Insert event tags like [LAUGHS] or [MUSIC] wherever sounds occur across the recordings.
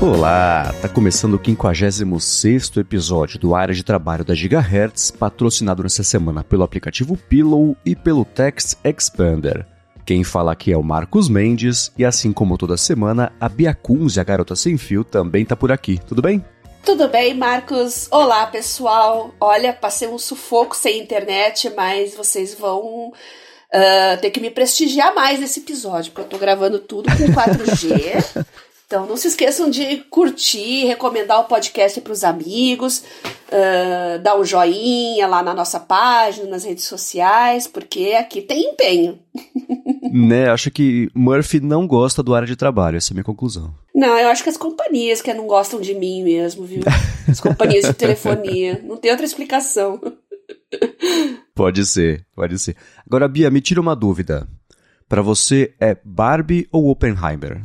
Olá, tá começando o 56º episódio do Área de Trabalho da Gigahertz, patrocinado nessa semana pelo aplicativo Pillow e pelo Text Expander. Quem fala aqui é o Marcos Mendes e assim como toda semana, a Bia Kunz, a garota sem fio, também tá por aqui. Tudo bem? Tudo bem, Marcos? Olá, pessoal. Olha, passei um sufoco sem internet, mas vocês vão uh, ter que me prestigiar mais nesse episódio, porque eu tô gravando tudo com 4G. [LAUGHS] Então não se esqueçam de curtir, recomendar o podcast para os amigos, uh, dar um joinha lá na nossa página, nas redes sociais, porque aqui tem empenho. [LAUGHS] né, acho que Murphy não gosta do área de trabalho, essa é a minha conclusão. Não, eu acho que as companhias que não gostam de mim mesmo, viu? [LAUGHS] As companhias de telefonia. Não tem outra explicação. Pode ser, pode ser. Agora, Bia, me tira uma dúvida. Para você é Barbie ou Oppenheimer?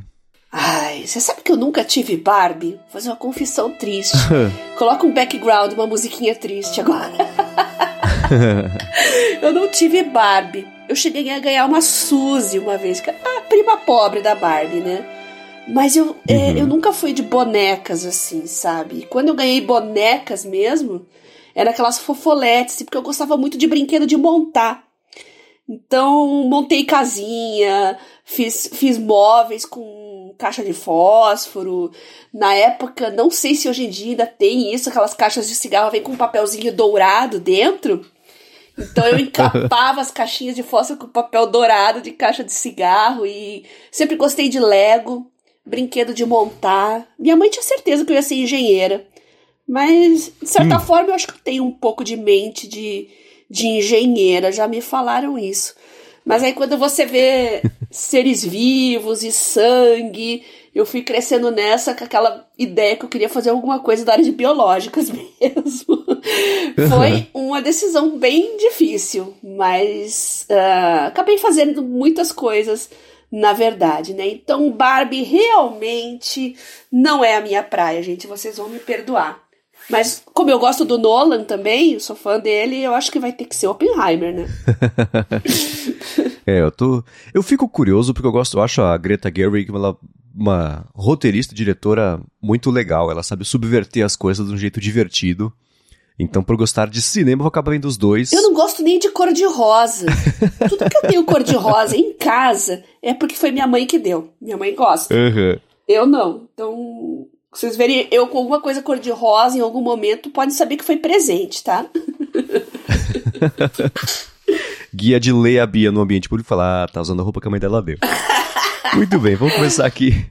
Ai, você sabe que eu nunca tive Barbie? Vou fazer uma confissão triste. [LAUGHS] Coloca um background, uma musiquinha triste agora. [LAUGHS] eu não tive Barbie. Eu cheguei a ganhar uma Suzy uma vez, que é a prima pobre da Barbie, né? Mas eu, é, uhum. é, eu nunca fui de bonecas assim, sabe? E quando eu ganhei bonecas mesmo, era aquelas fofoletes, porque eu gostava muito de brinquedo de montar. Então, montei casinha, fiz, fiz móveis com caixa de fósforo. Na época, não sei se hoje em dia ainda tem isso, aquelas caixas de cigarro vem com um papelzinho dourado dentro. Então eu [LAUGHS] encapava as caixinhas de fósforo com papel dourado de caixa de cigarro e sempre gostei de Lego, brinquedo de montar. Minha mãe tinha certeza que eu ia ser engenheira. Mas, de certa hum. forma, eu acho que eu tenho um pouco de mente de de engenheira, já me falaram isso. Mas aí quando você vê [LAUGHS] seres vivos e sangue, eu fui crescendo nessa com aquela ideia que eu queria fazer alguma coisa da área de biológicas [LAUGHS] mesmo. Foi uma decisão bem difícil, mas uh, acabei fazendo muitas coisas na verdade, né? Então Barbie realmente não é a minha praia, gente. Vocês vão me perdoar. Mas como eu gosto do Nolan também, sou fã dele, eu acho que vai ter que ser Oppenheimer, né? [LAUGHS] é, eu tô. Eu fico curioso porque eu gosto, eu acho a Greta Gerwig ela uma roteirista, diretora muito legal. Ela sabe subverter as coisas de um jeito divertido. Então, por gostar de cinema, eu vou acabar vendo os dois. Eu não gosto nem de cor de rosa. [LAUGHS] Tudo que eu tenho cor de rosa em casa é porque foi minha mãe que deu. Minha mãe gosta. Uhum. Eu não. Então, vocês verem eu com alguma coisa cor-de-rosa em algum momento, podem saber que foi presente, tá? [LAUGHS] Guia de ler a Bia no ambiente público falar, ah, tá usando a roupa que a mãe dela deu. [LAUGHS] Muito bem, vamos começar aqui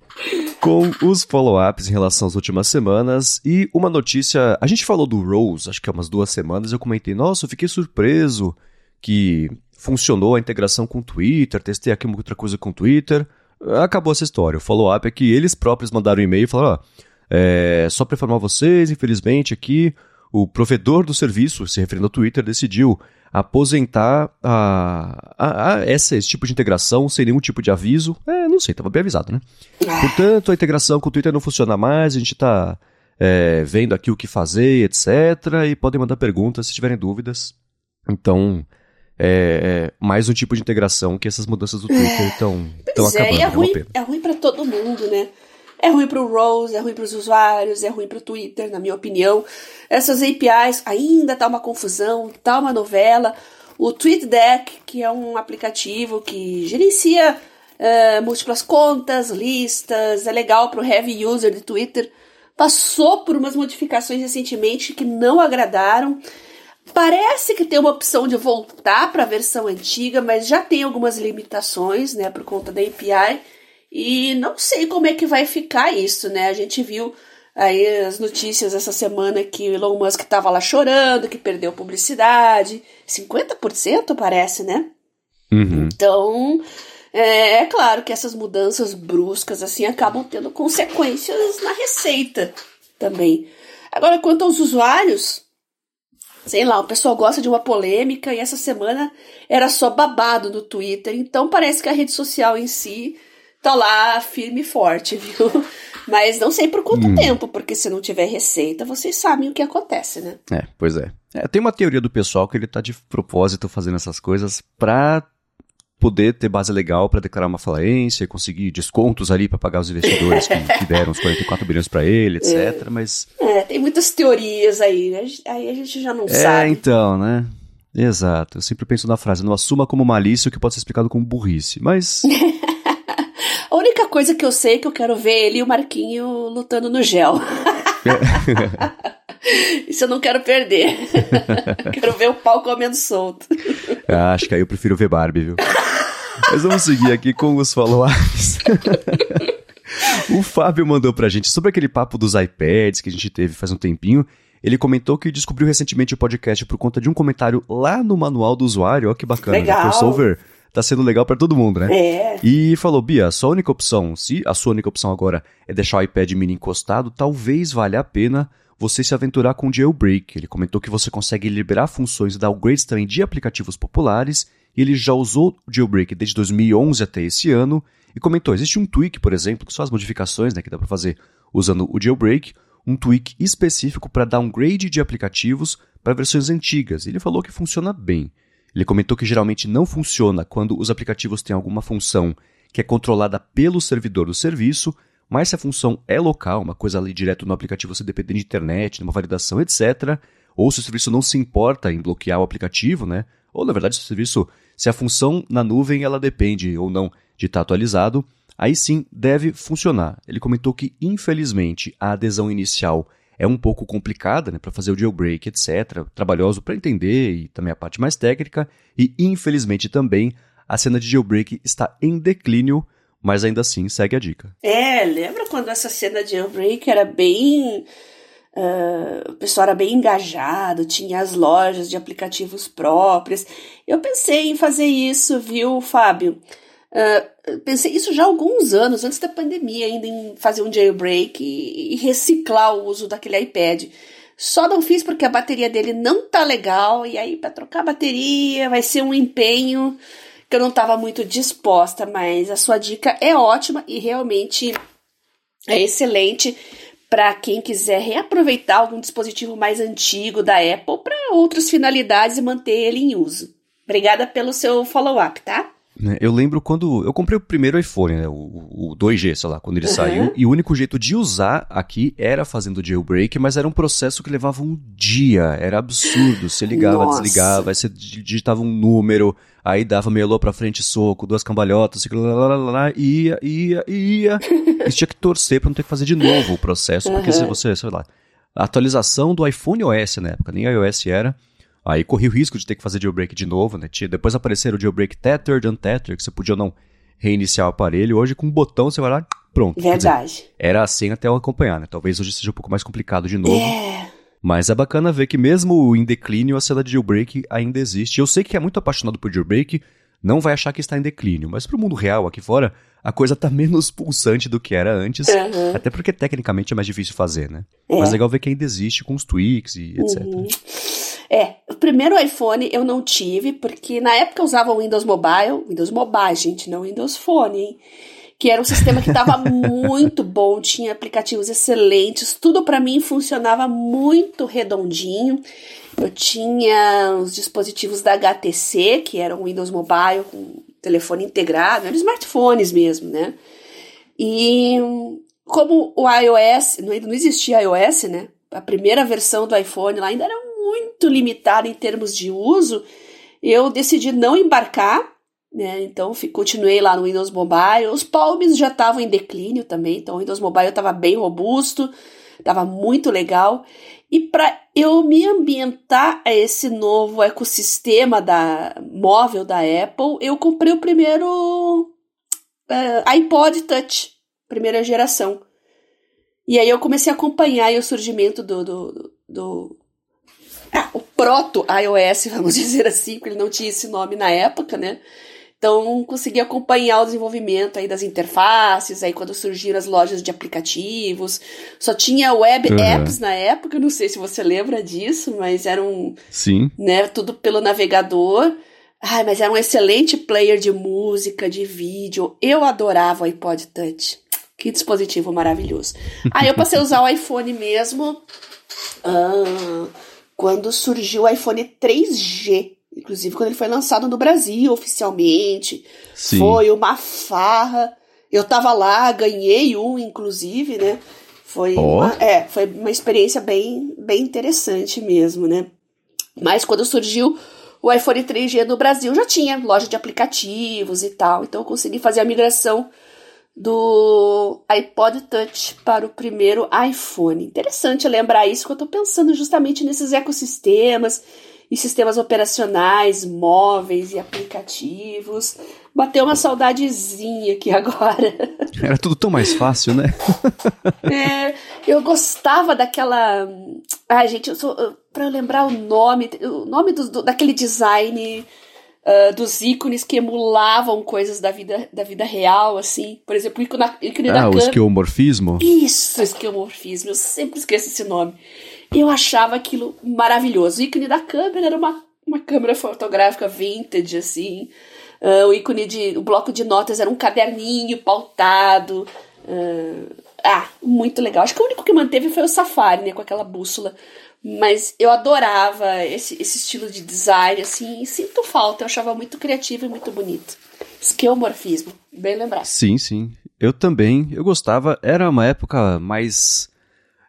com os follow-ups em relação às últimas semanas e uma notícia. A gente falou do Rose, acho que há umas duas semanas, eu comentei, nossa, eu fiquei surpreso que funcionou a integração com o Twitter, testei aqui uma outra coisa com o Twitter. Acabou essa história. O follow-up é que eles próprios mandaram um e-mail e falaram: ó. É, só para informar vocês, infelizmente, aqui o provedor do serviço, se referindo ao Twitter, decidiu aposentar a, a, a essa, esse tipo de integração sem nenhum tipo de aviso. É, não sei, estava bem avisado, né? Portanto, a integração com o Twitter não funciona mais, a gente está é, vendo aqui o que fazer, etc. E podem mandar perguntas se tiverem dúvidas. Então, é, é, mais um tipo de integração que essas mudanças do Twitter estão é, acabando. É, é ruim, é ruim para todo mundo, né? É ruim para o Rose, é ruim para os usuários, é ruim para o Twitter, na minha opinião. Essas APIs ainda tá uma confusão, tá uma novela. O TweetDeck, que é um aplicativo que gerencia uh, múltiplas contas, listas, é legal para o heavy user de Twitter, passou por umas modificações recentemente que não agradaram. Parece que tem uma opção de voltar para a versão antiga, mas já tem algumas limitações, né, por conta da API. E não sei como é que vai ficar isso, né? A gente viu aí as notícias essa semana que o Elon Musk estava lá chorando, que perdeu publicidade. 50% parece, né? Uhum. Então, é, é, claro que essas mudanças bruscas assim acabam tendo consequências na receita também. Agora, quanto aos usuários, sei lá, o pessoal gosta de uma polêmica e essa semana era só babado no Twitter. Então parece que a rede social em si tá lá firme e forte, viu? Mas não sei por quanto hum. tempo, porque se não tiver receita, vocês sabem o que acontece, né? É, pois é. é. Tem uma teoria do pessoal que ele tá de propósito fazendo essas coisas pra poder ter base legal para declarar uma falência, conseguir descontos ali para pagar os investidores que, [LAUGHS] que, deram os 44 bilhões para ele, etc. É. Mas. É, tem muitas teorias aí, né? Aí a gente já não é, sabe. É, então, né? Exato. Eu sempre penso na frase: não assuma como malícia o que pode ser explicado como burrice. Mas. [LAUGHS] coisa que eu sei é que eu quero ver ele e o Marquinho lutando no gel. [LAUGHS] Isso eu não quero perder. [LAUGHS] quero ver o pau comendo solto. Ah, acho que aí eu prefiro ver Barbie, viu? [LAUGHS] Mas vamos seguir aqui com os follow-ups. o Fábio mandou pra gente sobre aquele papo dos iPads que a gente teve faz um tempinho. Ele comentou que descobriu recentemente o podcast por conta de um comentário lá no manual do usuário. Ó, que bacana. Né? Legal. O crossover tá sendo legal para todo mundo, né? É. E falou, Bia, a sua única opção, se a sua única opção agora é deixar o iPad mini encostado, talvez valha a pena você se aventurar com jailbreak. Ele comentou que você consegue liberar funções e dar upgrades também de aplicativos populares, e ele já usou o jailbreak desde 2011 até esse ano, e comentou, existe um tweak, por exemplo, que são as modificações né, que dá para fazer usando o jailbreak, um tweak específico para downgrade de aplicativos para versões antigas. Ele falou que funciona bem. Ele comentou que geralmente não funciona quando os aplicativos têm alguma função que é controlada pelo servidor do serviço, mas se a função é local, uma coisa ali direto no aplicativo, você depende de internet, de uma validação, etc., ou se o serviço não se importa em bloquear o aplicativo, né? Ou na verdade, se o serviço, se a função na nuvem ela depende ou não de estar atualizado, aí sim deve funcionar. Ele comentou que, infelizmente, a adesão inicial é um pouco complicada, né, para fazer o jailbreak, etc., trabalhoso para entender e também a parte mais técnica, e infelizmente também a cena de jailbreak está em declínio mas ainda assim segue a dica. É, lembra quando essa cena de jailbreak era bem. Uh, o pessoal era bem engajado, tinha as lojas de aplicativos próprias. Eu pensei em fazer isso, viu, Fábio? Uh, pensei isso já há alguns anos, antes da pandemia, ainda em fazer um jailbreak e, e reciclar o uso daquele iPad. Só não fiz porque a bateria dele não tá legal, e aí para trocar a bateria vai ser um empenho que eu não estava muito disposta, mas a sua dica é ótima e realmente é excelente para quem quiser reaproveitar algum dispositivo mais antigo da Apple para outras finalidades e manter ele em uso. Obrigada pelo seu follow-up, tá? Né, eu lembro quando eu comprei o primeiro iPhone, né, o, o 2G, sei lá, quando ele uhum. saiu, e o único jeito de usar aqui era fazendo jailbreak, mas era um processo que levava um dia, era absurdo. Você ligava, Nossa. desligava, aí você digitava um número, aí dava meio pra frente, soco, duas cambalhotas, ia, ia, ia. [LAUGHS] e tinha que torcer pra não ter que fazer de novo o processo, porque uhum. se você, sei lá, a atualização do iPhone OS na época, nem iOS era, Aí corri o risco de ter que fazer jailbreak de novo, né? Depois apareceram o jailbreak tethered, untethered, que você podia ou não reiniciar o aparelho. Hoje, com um botão, você vai lá, pronto. Verdade. Dizer, era assim até eu acompanhar, né? Talvez hoje seja um pouco mais complicado de novo. É. Mas é bacana ver que mesmo em declínio, a cena de jailbreak ainda existe. Eu sei que é muito apaixonado por jailbreak, não vai achar que está em declínio, mas pro mundo real aqui fora, a coisa tá [LAUGHS] menos pulsante do que era antes, uhum. até porque tecnicamente é mais difícil fazer, né? É. Mas legal ver que ainda existe com os tweaks e etc. Uhum. É, o primeiro iPhone eu não tive, porque na época eu usava o Windows Mobile, Windows Mobile, gente, não Windows Phone, hein? Que era um sistema que estava [LAUGHS] muito bom, tinha aplicativos excelentes, tudo para mim funcionava muito redondinho. Eu tinha os dispositivos da HTC, que eram Windows Mobile com telefone integrado, eram smartphones mesmo, né? E como o iOS, não existia iOS, né? A primeira versão do iPhone lá ainda era muito limitada em termos de uso, eu decidi não embarcar, né? Então continuei lá no Windows Mobile. Os Palms já estavam em declínio também, então o Windows Mobile estava bem robusto, estava muito legal. E para eu me ambientar a esse novo ecossistema da móvel da Apple, eu comprei o primeiro uh, iPod Touch, primeira geração. E aí eu comecei a acompanhar o surgimento do, do, do, [LAUGHS] o proto iOS, vamos [LAUGHS] dizer assim, porque ele não tinha esse nome na época, né? Então, consegui acompanhar o desenvolvimento aí das interfaces, aí quando surgiram as lojas de aplicativos. Só tinha web uhum. apps na época, não sei se você lembra disso, mas eram... Sim. Né, tudo pelo navegador. Ai, mas era um excelente player de música, de vídeo. Eu adorava o iPod Touch. Que dispositivo maravilhoso. Aí eu passei a usar o iPhone mesmo. Ah, quando surgiu o iPhone 3G. Inclusive quando ele foi lançado no Brasil oficialmente. Sim. Foi uma farra. Eu tava lá, ganhei um, inclusive, né? Foi, Ó. uma, é, foi uma experiência bem, bem interessante mesmo, né? Mas quando surgiu o iPhone 3G no Brasil, já tinha loja de aplicativos e tal. Então eu consegui fazer a migração do iPod Touch para o primeiro iPhone. Interessante lembrar isso, que eu tô pensando justamente nesses ecossistemas e sistemas operacionais, móveis e aplicativos. Bateu uma saudadezinha aqui [LAUGHS] agora. Era tudo tão mais fácil, né? [LAUGHS] É, eu gostava daquela. Ai, gente, eu sou. Pra eu lembrar o nome, o nome do, do- daquele design ah, dos ícones que emulavam coisas da vida, da vida real, assim. Por exemplo, o ícone, da- ícone da Ah, o esquiomorfismo. Isso, esquiomorfismo. Eu sempre esqueço esse nome. Eu achava aquilo maravilhoso. O ícone da câmera era uma, uma câmera fotográfica vintage, assim. Ah, o ícone de. O bloco de notas era um caderninho pautado. Ah, ah, muito legal. Acho que o único que manteve foi o Safari, né? Com aquela bússola. Mas eu adorava esse, esse estilo de design, assim, sinto falta. Eu achava muito criativo e muito bonito. Esquiomorfismo, bem lembrado. Sim, sim. Eu também. Eu gostava. Era uma época mais.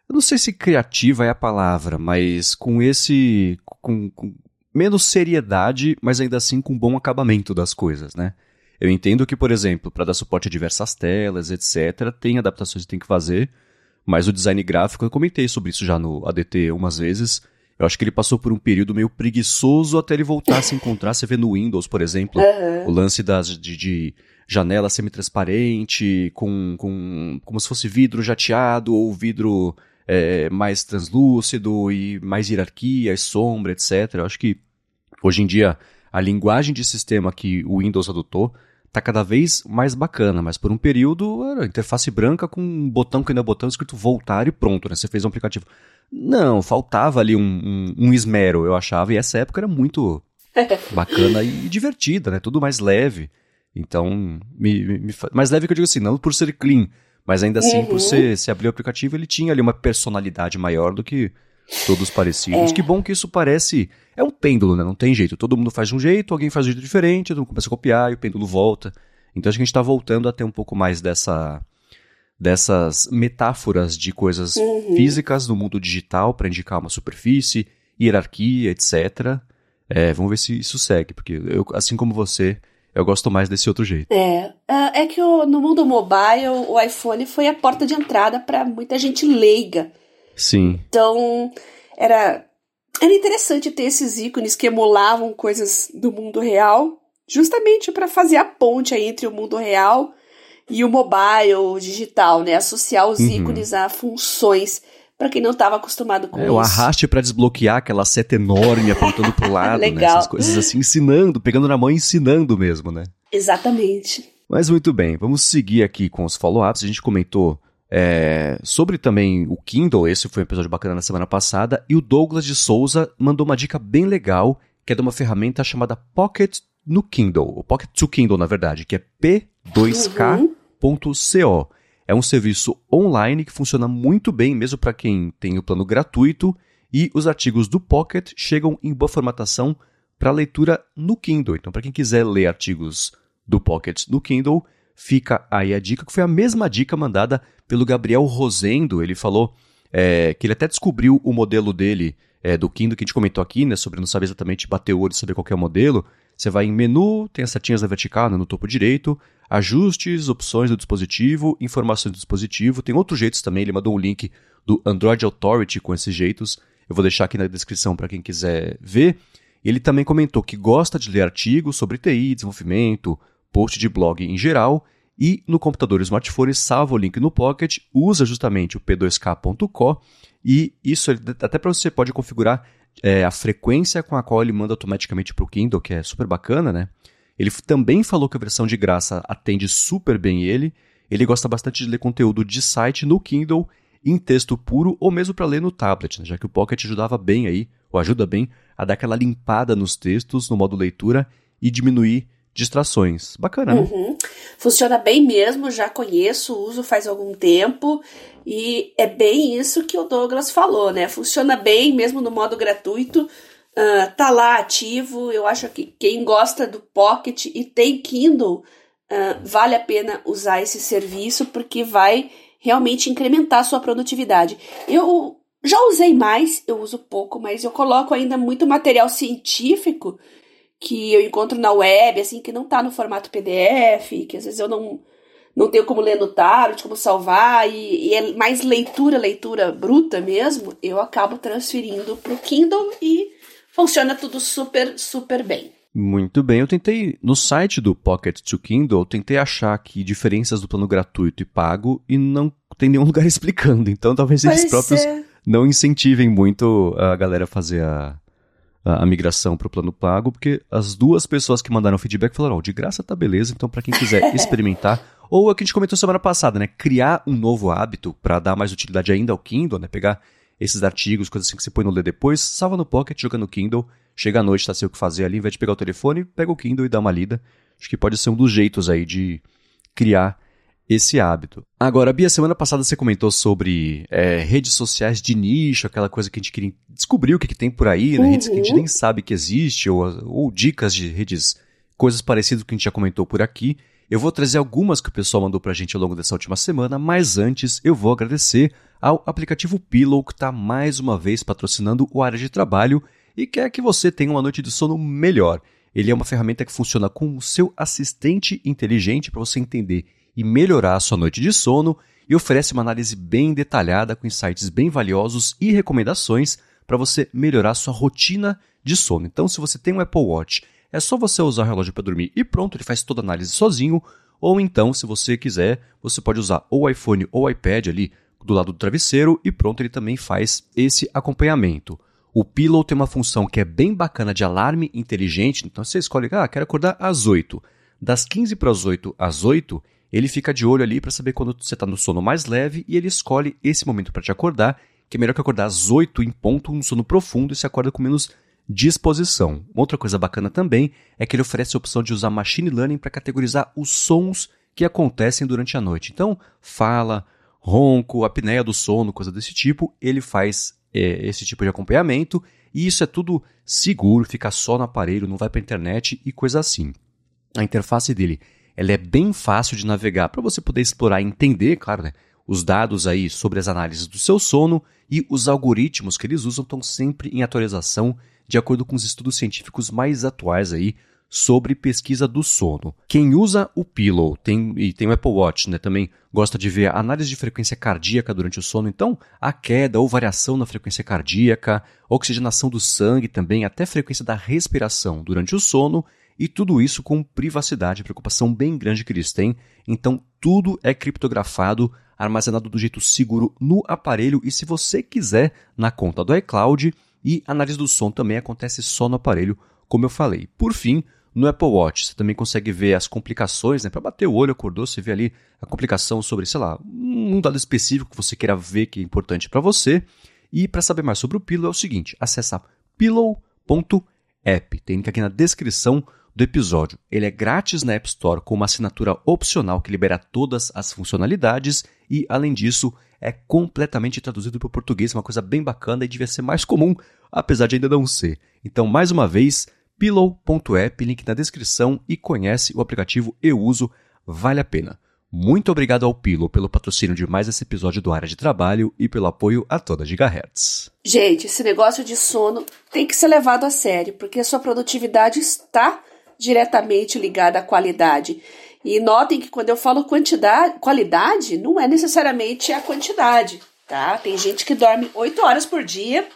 Eu não sei se criativa é a palavra, mas com esse. Com, com menos seriedade, mas ainda assim com bom acabamento das coisas, né? Eu entendo que, por exemplo, para dar suporte a diversas telas, etc., tem adaptações que tem que fazer, mas o design gráfico, eu comentei sobre isso já no ADT umas vezes. Eu acho que ele passou por um período meio preguiçoso até ele voltar a se encontrar. Você vê no Windows, por exemplo, Aham. o lance das, de, de janela semi-transparente, com, com como se fosse vidro jateado ou vidro é, mais translúcido e mais hierarquia, e sombra, etc. Eu acho que hoje em dia a linguagem de sistema que o Windows adotou tá cada vez mais bacana, mas por um período era interface branca com um botão que não é botão escrito voltar e pronto, né? Você fez um aplicativo. Não, faltava ali um, um, um esmero, eu achava, e essa época era muito [LAUGHS] bacana e divertida, né? Tudo mais leve. Então, me, me, mais leve que eu digo assim, não por ser clean, mas ainda assim, por Uhum. ser, se abrir o aplicativo, ele tinha ali uma personalidade maior do que todos parecidos. É. Que bom que isso parece. É um pêndulo, né? Não tem jeito. Todo mundo faz de um jeito, alguém faz de um jeito diferente, todo mundo começa a copiar e o pêndulo volta. Então acho que a gente tá voltando a ter um pouco mais dessa. dessas metáforas de coisas Uhum. físicas no mundo digital para indicar uma superfície, hierarquia, etc. É, vamos ver se isso segue, porque eu, assim como você, eu gosto mais desse outro jeito. É, ah, é que o- no mundo mobile o iPhone foi a porta de entrada para muita gente leiga. Sim. Então era era interessante ter esses ícones que emulavam coisas do mundo real, justamente para fazer a ponte aí entre o mundo real e o mobile, o digital, né? Associar os Uhum. ícones a funções para quem não estava acostumado com É, isso. o arraste para desbloquear aquela seta enorme apontando pro [LAUGHS] lado, né? Legal. Essas coisas assim, ensinando, pegando na mão e ensinando mesmo, né? Exatamente. Mas muito bem, vamos seguir aqui com os follow-ups. A gente comentou é, sobre também o Kindle, esse foi um episódio bacana na semana passada, e o Douglas de Souza mandou uma dica bem legal, que é de uma ferramenta chamada Pocket no Kindle, o Pocket to Kindle, na verdade, que é p2k.co. É um serviço online que funciona muito bem, mesmo para quem tem o plano gratuito, e os artigos do Pocket chegam em boa formatação para leitura no Kindle. Então, para quem quiser ler artigos do Pocket no Kindle, fica aí a dica, que foi a mesma dica mandada pelo Gabriel Rosendo. Ele falou é, que ele até descobriu o modelo dele é, do Kindle, que a gente comentou aqui, né, sobre não saber exatamente bater o olho e saber qual é o modelo. Você vai em menu, tem as setinhas na vertical, né, no topo direito, ajustes, opções do dispositivo, informações do dispositivo. Tem outros jeitos também, ele mandou um link do Android Authority com esses jeitos. Eu vou deixar aqui na descrição para quem quiser ver. Ele também comentou que gosta de ler artigos sobre TI, desenvolvimento, post de blog em geral, e no computador e smartphone salva o link no Pocket, usa justamente o p2k.co, e isso até para você pode configurar é, a frequência com a qual ele manda automaticamente para o Kindle, que é super bacana, né? Ele também falou que a versão de graça atende super bem ele. Ele gosta bastante de ler conteúdo de site no Kindle em texto puro ou mesmo para ler no tablet, né? já que o Pocket ajudava bem aí, ou ajuda bem, a dar aquela limpada nos textos no modo leitura e diminuir distrações. Bacana, né? Uhum. Funciona bem mesmo, já conheço, uso faz algum tempo e é bem isso que o Douglas falou, né? Funciona bem mesmo no modo gratuito. uh, tá lá ativo. Eu acho que quem gosta do Pocket e tem Kindle, uh, vale a pena usar esse serviço porque vai realmente incrementar a sua produtividade. Eu já usei mais, eu uso pouco, mas eu coloco ainda muito material científico que eu encontro na web, assim, que não tá no formato PDF, que às vezes eu não, não tenho como ler no tablet, como salvar, e, e é mais leitura, leitura bruta mesmo, eu acabo transferindo pro Kindle e funciona tudo super, super bem. Muito bem, eu tentei, no site do Pocket to Kindle, eu tentei achar aqui diferenças do plano gratuito e pago e não tem nenhum [LAUGHS] lugar explicando, então talvez eles próprios é. não incentivem muito a galera a fazer a, a, a migração para o plano pago, porque as duas pessoas que mandaram feedback falaram: oh, de graça tá beleza, então para quem quiser [LAUGHS] experimentar. Ou é o que a gente comentou semana passada, né? Criar um novo hábito para dar mais utilidade ainda ao Kindle, né? Pegar esses artigos, coisas assim que você põe no ler depois, salva no Pocket, joga no Kindle, chega à noite, tá sem o que fazer ali, ao invés de pegar o telefone, pega o Kindle e dá uma lida. Acho que pode ser um dos jeitos aí de criar esse hábito. Agora, Bia, semana passada você comentou sobre é, redes sociais de nicho, aquela coisa que a gente queria descobrir o que, que tem por aí, né? Uhum. redes que a gente nem sabe que existe, ou, ou dicas de redes, coisas parecidas com o que a gente já comentou por aqui. Eu vou trazer algumas que o pessoal mandou pra gente ao longo dessa última semana, mas antes eu vou agradecer ao aplicativo Pillow que está mais uma vez patrocinando o área de trabalho e quer que você tenha uma noite de sono melhor. Ele é uma ferramenta que funciona com o seu assistente inteligente para você entender e melhorar a sua noite de sono e oferece uma análise bem detalhada com insights bem valiosos e recomendações para você melhorar sua rotina de sono. Então, se você tem um Apple Watch, é só você usar o relógio para dormir e pronto, ele faz toda a análise sozinho. Ou então, se você quiser, você pode usar o iPhone ou o iPad ali do lado do travesseiro e pronto, ele também faz esse acompanhamento. O Pillow tem uma função que é bem bacana de alarme inteligente, então você escolhe, ah, quero acordar às 8. Das 15 para as 8 às 8, ele fica de olho ali para saber quando você está no sono mais leve e ele escolhe esse momento para te acordar, que é melhor que acordar às 8 em ponto, um sono profundo e se acorda com menos disposição. Outra coisa bacana também é que ele oferece a opção de usar machine learning para categorizar os sons que acontecem durante a noite. Então, fala, ronco, apneia do sono, coisa desse tipo, ele faz é, esse tipo de acompanhamento e isso é tudo seguro, fica só no aparelho, não vai para a internet e coisa assim. A interface dele ela é bem fácil de navegar para você poder explorar e entender, claro, né, os dados aí sobre as análises do seu sono e os algoritmos que eles usam estão sempre em atualização de acordo com os estudos científicos mais atuais aí sobre pesquisa do sono. Quem usa o Pillow tem, e tem o Apple Watch, né, também gosta de ver análise de frequência cardíaca durante o sono, então a queda ou variação na frequência cardíaca, oxigenação do sangue também, até frequência da respiração durante o sono e tudo isso com privacidade, preocupação bem grande que eles têm. Então, tudo é criptografado, armazenado do jeito seguro no aparelho e, se você quiser, na conta do iCloud. E análise do som também acontece só no aparelho, como eu falei. Por fim, no Apple Watch, você também consegue ver as complicações, né? Para bater o olho, acordou, você vê ali a complicação sobre, sei lá, um dado específico que você queira ver que é importante para você. E para saber mais sobre o Pillow é o seguinte: acessa pillow.app. Tem link aqui na descrição do episódio. Ele é grátis na App Store com uma assinatura opcional que libera todas as funcionalidades e, além disso, é completamente traduzido para o português, uma coisa bem bacana e devia ser mais comum, apesar de ainda não ser. Então, mais uma vez, pillow.app, link na descrição e conhece o aplicativo Eu Uso, vale a pena. Muito obrigado ao Pillow pelo patrocínio de mais esse episódio do Área de Trabalho e pelo apoio a toda Gigahertz. Gente, esse negócio de sono tem que ser levado a sério, porque a sua produtividade está diretamente ligada à qualidade. E notem que quando eu falo quantidade, qualidade, não é necessariamente a quantidade, tá? Tem gente que dorme 8 horas por dia,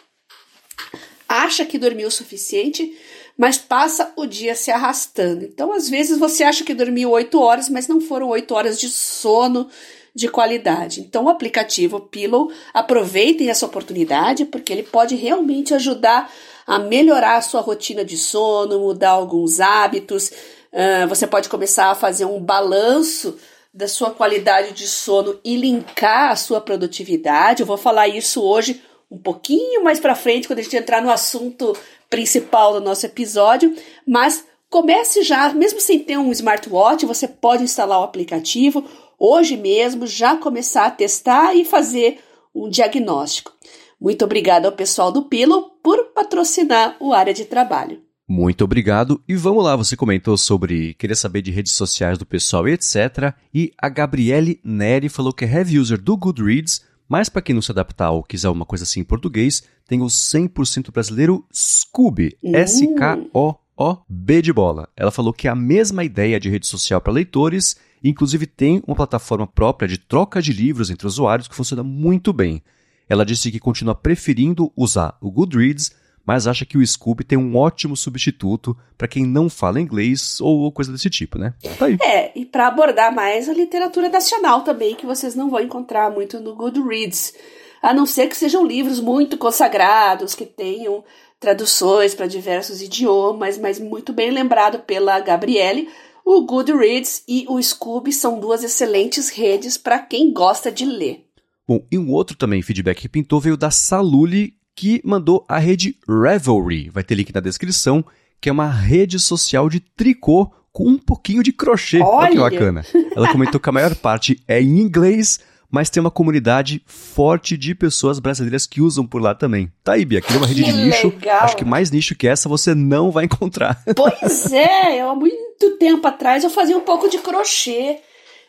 acha que dormiu o suficiente, mas passa o dia se arrastando. Então, às vezes, você acha que dormiu 8 horas, mas não foram 8 horas de sono de qualidade. Então, o aplicativo Pillow, aproveitem essa oportunidade, porque ele pode realmente ajudar a melhorar a sua rotina de sono, mudar alguns hábitos. Uh, você pode começar a fazer um balanço da sua qualidade de sono e linkar a sua produtividade. Eu vou falar isso hoje um pouquinho mais para frente, quando a gente entrar no assunto principal do nosso episódio, mas comece já, mesmo sem ter um smartwatch, você pode instalar o aplicativo hoje mesmo, já começar a testar e fazer um diagnóstico. Muito obrigado ao pessoal do Pilo por patrocinar o área de trabalho. Muito obrigado. E vamos lá, você comentou sobre querer saber de redes sociais do pessoal e etc. E a Gabriele Neri falou que é heavy user do Goodreads, mas para quem não se adaptar ou quiser uma coisa assim em português, tem o 100% brasileiro Scooby. Hum. S-K-O-O-B de bola. Ela falou que é a mesma ideia de rede social para leitores, inclusive tem uma plataforma própria de troca de livros entre usuários que funciona muito bem. Ela disse que continua preferindo usar o Goodreads, mas acha que o Scooby tem um ótimo substituto para quem não fala inglês ou coisa desse tipo, né? Tá aí. É, e para abordar mais a literatura nacional também, que vocês não vão encontrar muito no Goodreads. A não ser que sejam livros muito consagrados, que tenham traduções para diversos idiomas, mas muito bem lembrado pela Gabriele. O Goodreads e o Scooby são duas excelentes redes para quem gosta de ler. Bom, e um outro também feedback que pintou veio da Saluli, que mandou a rede Revelry. Vai ter link na descrição, que é uma rede social de tricô com um pouquinho de crochê. Olha, que bacana. Ela comentou que a maior parte é em inglês, mas tem uma comunidade forte de pessoas brasileiras que usam por lá também. Tá aí, Bia, aqui é uma rede que de nicho. Legal. Acho que mais nicho que essa você não vai encontrar. [LAUGHS] Pois é, eu há muito tempo atrás eu fazia um pouco de crochê,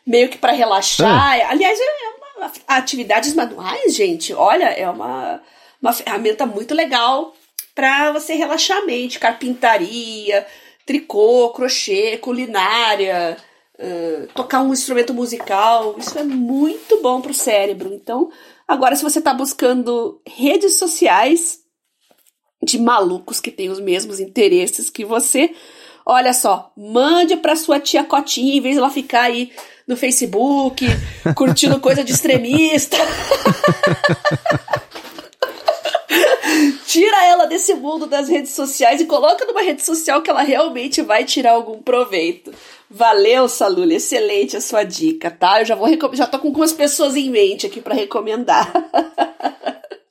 meio que para relaxar. Ah. Aliás, uma atividades manuais, gente. Olha, é uma uma ferramenta muito legal para você relaxar a mente, carpintaria, tricô, crochê, culinária, uh, tocar um instrumento musical. Isso é muito bom para o cérebro. Então, agora se você está buscando redes sociais de malucos que têm os mesmos interesses que você, olha só, mande para sua tia Cotinha em vez de ela ficar aí no Facebook curtindo [LAUGHS] coisa de extremista. Tira ela desse mundo das redes sociais e coloca numa rede social que ela realmente vai tirar algum proveito. Valeu, Salula, excelente a sua dica, tá? Eu já vou já tô com algumas pessoas em mente aqui para recomendar.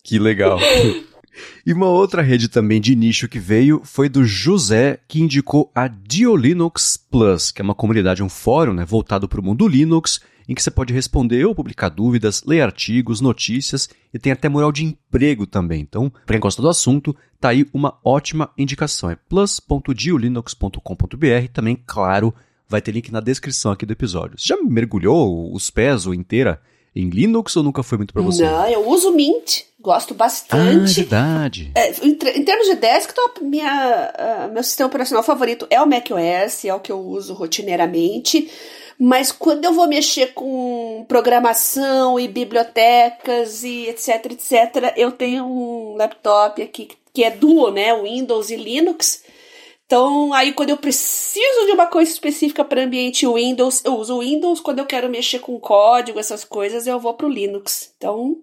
Que legal. [LAUGHS] E uma outra rede também de nicho que veio foi do José, que indicou a Diolinux Plus, que é uma comunidade, um fórum né, voltado para o mundo Linux, em que você pode responder ou publicar dúvidas, ler artigos, notícias e tem até moral de emprego também. Então, para quem gosta do assunto, tá aí uma ótima indicação. É plus.diolinux.com.br. Também, claro, vai ter link na descrição aqui do episódio. Você já mergulhou os pés ou inteira em Linux ou nunca foi muito para você? Não, eu uso Mint, gosto bastante. Ah, verdade. É, em, em, termos de desktop, minha, uh, meu sistema operacional favorito é o macOS, é o que eu uso rotineiramente. Mas quando eu vou mexer com programação e bibliotecas e etc, etc, eu tenho um laptop aqui que é duo, né? Windows e Linux. Então, aí quando eu preciso de uma coisa específica para ambiente Windows, eu uso o Windows. Quando eu quero mexer com código, essas coisas, eu vou pro Linux. Então,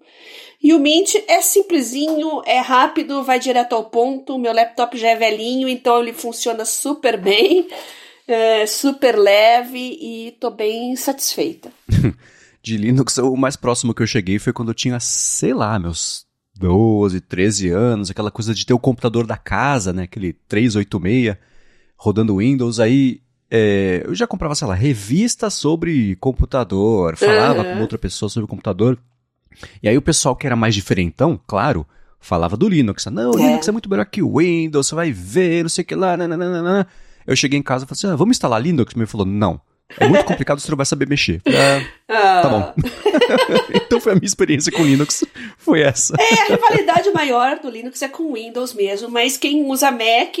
e o Mint é simplesinho, é rápido, vai direto ao ponto. Meu laptop já é velhinho, então ele funciona super bem [LAUGHS] é, super leve e tô bem satisfeita. [LAUGHS] de Linux, o mais próximo que eu cheguei foi quando eu tinha, sei lá, meus 12, 13 anos, aquela coisa de ter o computador da casa, né, aquele 386, rodando Windows, aí é, eu já comprava, sei lá, revista sobre computador, falava uhum. com outra pessoa sobre computador, e aí o pessoal que era mais diferentão, claro, falava do Linux. Não, o é. Linux é muito melhor que o Windows, você vai ver, não sei o que lá, nananana. Eu cheguei em casa e falei assim: ah, vamos instalar Linux? Ele falou: não. É muito complicado, você não vai saber mexer. Falei, ah, Tá bom. [LAUGHS] então foi a minha experiência com Linux, foi essa. É, a rivalidade maior do Linux é com Windows mesmo, mas quem usa Mac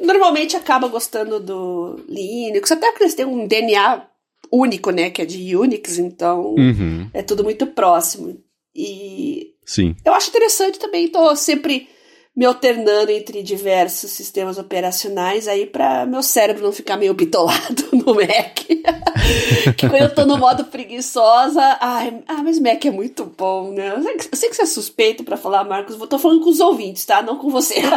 normalmente acaba gostando do Linux, até porque eles têm um DNA único, né, que é de Unix, então uhum. é tudo muito próximo. E Sim. eu acho interessante também, tô sempre me alternando entre diversos sistemas operacionais aí para meu cérebro não ficar meio bitolado [LAUGHS] no Mac. [LAUGHS] que quando eu tô no modo preguiçosa, ai, ah, mas Mac é muito bom, né? Eu sei que você é suspeito para falar, Marcos, eu tô falando com os ouvintes, tá? Não com você. [LAUGHS]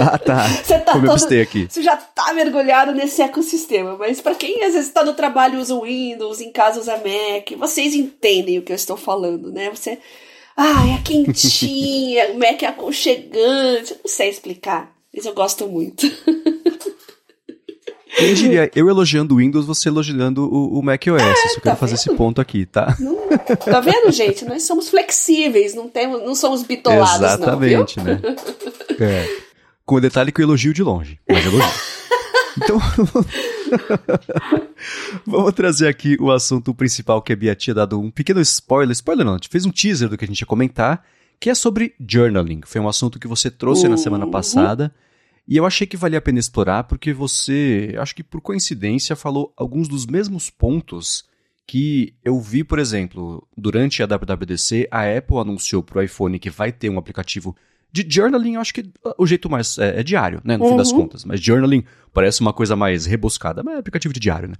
Ah, tá. Você tá Como todo, aqui. Você já tá mergulhado nesse ecossistema. Mas para quem às vezes tá no trabalho usa Windows, em casa usa Mac, vocês entendem o que eu estou falando, né? Você Ai, é quentinha, como é que é aconchegante. Eu não sei explicar, mas eu gosto muito. [LAUGHS] Quem diria, eu elogiando o Windows, você elogiando o, o macOS. É, Só quero tá fazer esse ponto aqui, tá? Não, tá vendo, gente? Nós somos flexíveis, não, temos, não somos bitolados, Exatamente, não, né? [LAUGHS] É. Com o detalhe que eu elogio de longe, mas elogio. [LAUGHS] Então, [LAUGHS] vamos trazer aqui o assunto principal que a Bia tinha dado um pequeno spoiler. Spoiler não, a gente fez um teaser do que a gente ia comentar, que é sobre journaling. Foi um assunto que você trouxe uhum. na semana passada. E eu achei que valia a pena explorar porque você, acho que por coincidência, falou alguns dos mesmos pontos que eu vi, por exemplo, durante a WWDC, a Apple anunciou para o iPhone que vai ter um aplicativo de journaling, eu acho que o jeito mais é, é diário, né, no uhum. fim das uhum. contas. Mas journaling parece uma coisa mais rebuscada, mas é aplicativo de diário, né?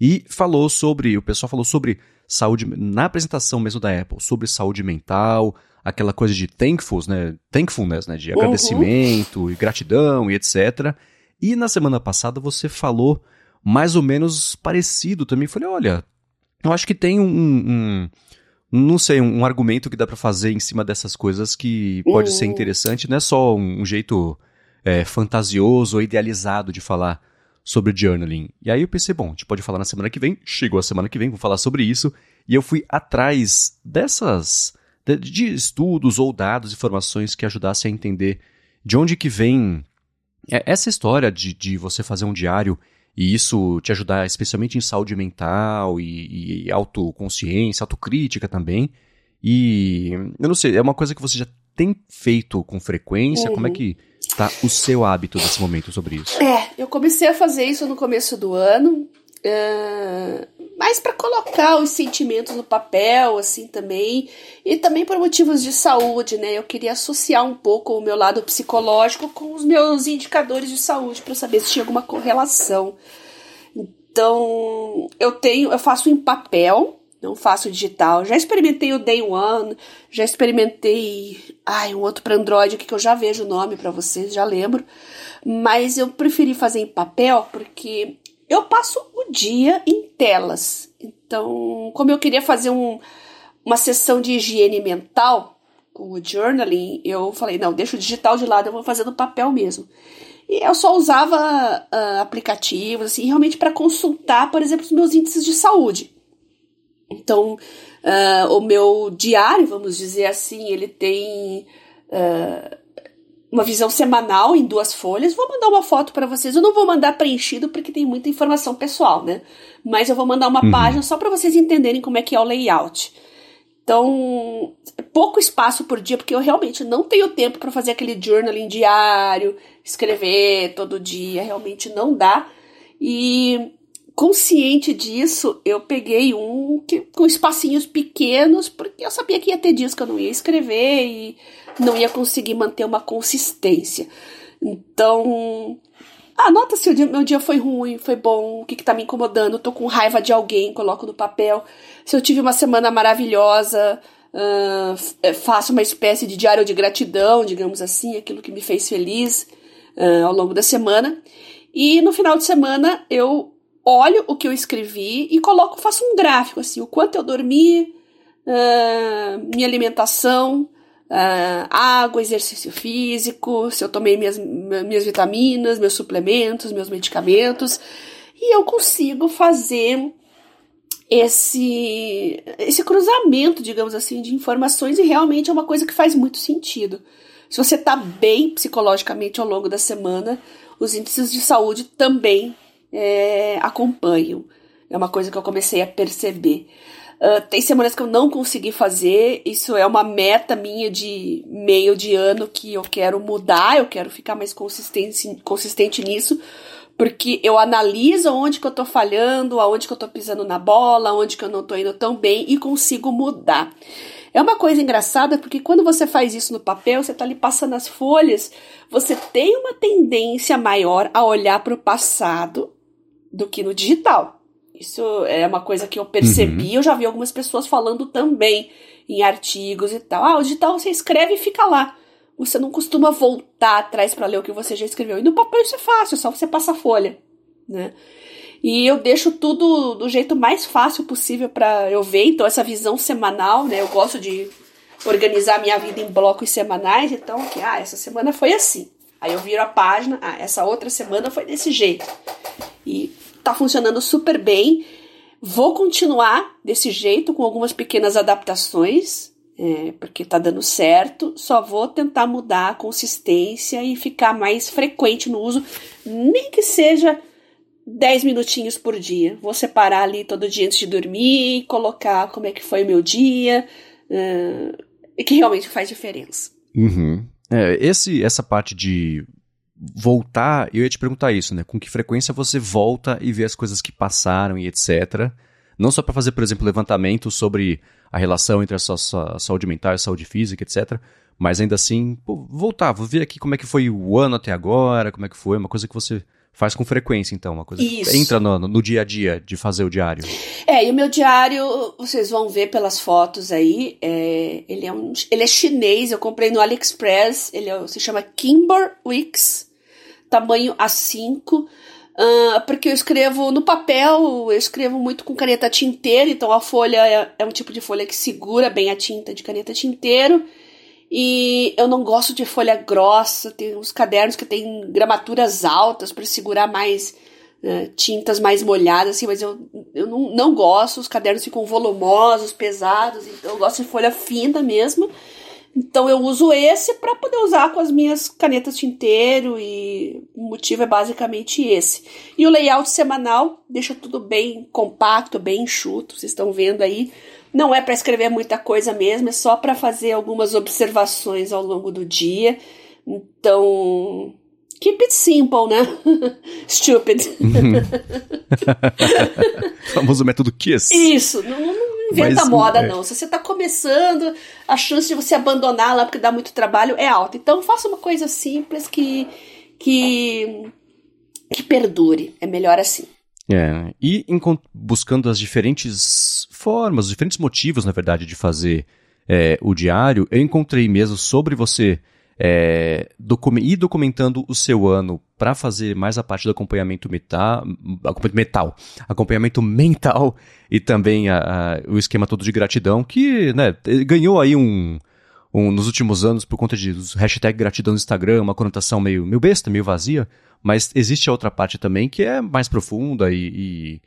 E falou sobre, o pessoal falou sobre saúde, na apresentação mesmo da Apple, sobre saúde mental, aquela coisa de thankfulness, né, thankfulness, né, de uhum. agradecimento e gratidão e etc. E na semana passada você falou mais ou menos parecido também. Falei, olha, eu acho que tem um, um não sei, um, argumento que dá para fazer em cima dessas coisas que pode uhum. ser interessante, não é só um, um jeito é, fantasioso ou idealizado de falar sobre journaling. E aí eu pensei, bom, a gente pode falar na semana que vem, chegou a semana que vem, vou falar sobre isso, e eu fui atrás dessas, de, de estudos ou dados, informações que ajudassem a entender de onde que vem é, essa história de, de você fazer um diário e isso te ajudar especialmente em saúde mental e, e autoconsciência, autocrítica também. E eu não sei, é uma coisa que você já tem feito com frequência? Uhum. Como é uhum. que tá o seu hábito nesse momento sobre isso? É, eu comecei a fazer isso no começo do ano. Uh, mais para colocar os sentimentos no papel, assim também, e também por motivos de saúde, né? Eu queria associar um pouco o meu lado psicológico com os meus indicadores de saúde para saber se tinha alguma correlação. Então, eu tenho, eu faço em papel, não faço digital. Já experimentei o Day One, já experimentei, ai, um outro para Android que eu já vejo o nome para vocês, já lembro. Mas eu preferi fazer em papel porque eu passo o dia em telas. Então, como eu queria fazer um, uma sessão de higiene mental com o journaling, eu falei, não, deixa o digital de lado, eu vou fazer no papel mesmo. E eu só usava uh, aplicativos, assim, realmente para consultar, por exemplo, os meus índices de saúde. Então, uh, o meu diário, vamos dizer assim, ele tem uh, uma visão semanal em duas folhas. Vou mandar uma foto para vocês. Eu não vou mandar preenchido porque tem muita informação pessoal, né? Mas eu vou mandar uma uhum. página só para vocês entenderem como é que é o layout. Então, pouco espaço por dia, porque eu realmente não tenho tempo para fazer aquele journaling diário, escrever todo dia, realmente não dá. E consciente disso, eu peguei um que, com espacinhos pequenos, porque eu sabia que ia ter dias que eu não ia escrever e não ia conseguir manter uma consistência. Então, anota se o dia, meu dia foi ruim, foi bom, o que, que tá me incomodando, tô com raiva de alguém, coloco no papel. Se eu tive uma semana maravilhosa, uh, faço uma espécie de diário de gratidão, digamos assim, aquilo que me fez feliz uh, ao longo da semana. E no final de semana eu olho o que eu escrevi e coloco, faço um gráfico, assim, o quanto eu dormi, uh, minha alimentação, uh, água, exercício físico, se eu tomei minhas, minhas vitaminas, meus suplementos, meus medicamentos, e eu consigo fazer esse, esse cruzamento, digamos assim, de informações e realmente é uma coisa que faz muito sentido. Se você está bem psicologicamente ao longo da semana, os índices de saúde também é, acompanham. É uma coisa que eu comecei a perceber. Uh, tem semanas que eu não consegui fazer, isso é uma meta minha de meio de ano que eu quero mudar, eu quero ficar mais consistente, consistente nisso, porque eu analiso onde que eu tô falhando, aonde que eu tô pisando na bola, onde que eu não tô indo tão bem e consigo mudar. É uma coisa engraçada porque quando você faz isso no papel, você tá ali passando as folhas, você tem uma tendência maior a olhar para o passado do que no digital. Isso é uma coisa que eu percebi, uhum. eu já vi algumas pessoas falando também em artigos e tal. Ah, o digital você escreve e fica lá. Você não costuma voltar atrás para ler o que você já escreveu. E no papel isso é fácil, é só você passa a folha, né? E eu deixo tudo do jeito mais fácil possível para eu ver, então essa visão semanal, né? Eu gosto de organizar minha vida em blocos semanais, então, que ah, essa semana foi assim. Aí eu viro a página, ah, essa outra semana foi desse jeito. E tá funcionando super bem. Vou continuar desse jeito, com algumas pequenas adaptações, é, porque tá dando certo. Só vou tentar mudar a consistência e ficar mais frequente no uso, nem que seja 10 minutinhos por dia. Vou separar ali todo dia antes de dormir, colocar como é que foi o meu dia, uh, e que realmente faz diferença. Uhum. É, esse, essa parte de voltar, eu ia te perguntar isso, né? Com que frequência você volta e vê as coisas que passaram e etc. Não só para fazer, por exemplo, levantamento sobre a relação entre a sua, sua saúde mental e a saúde física, etc. Mas ainda assim, pô, voltar, vou ver aqui como é que foi o ano até agora, como é que foi, uma coisa que você faz com frequência, então, uma coisa Isso. que entra no, no, dia a dia de fazer o diário. É, e o meu diário, vocês vão ver pelas fotos aí, é, ele, é um, ele é chinês, eu comprei no AliExpress, ele é, se chama Kimber Wix, tamanho A5, uh, porque eu escrevo no papel, eu escrevo muito com caneta tinteira, então a folha é, é um tipo de folha que segura bem a tinta de caneta tinteiro, e eu não gosto de folha grossa, tem uns cadernos que tem gramaturas altas para segurar mais uh, tintas mais molhadas, assim, mas eu, eu não, não gosto, os cadernos ficam volumosos, pesados, então eu gosto de folha fina mesmo. Então eu uso esse para poder usar com as minhas canetas tinteiro e o motivo é basicamente esse. E o layout semanal deixa tudo bem compacto, bem enxuto, vocês estão vendo aí. Não é para escrever muita coisa mesmo, é só para fazer algumas observações ao longo do dia. Então, keep it simple, né? [LAUGHS] Stupid. [LAUGHS] famoso método KISS. Isso, não, não inventa Mas, moda, é... não. Se você está começando, a chance de você abandonar lá porque dá muito trabalho é alta. Então, faça uma coisa simples que, que, que perdure. É melhor assim. É, e buscando as diferentes formas, os diferentes motivos, na verdade, de fazer é, o diário, eu encontrei mesmo sobre você é, ir documentando o seu ano para fazer mais a parte do acompanhamento metal, metal, acompanhamento mental e também a, a, o esquema todo de gratidão, que né, ganhou aí um, um, nos últimos anos por conta de hashtag gratidão no Instagram, uma conotação meio, meio besta, meio vazia, mas existe a outra parte também que é mais profunda e, e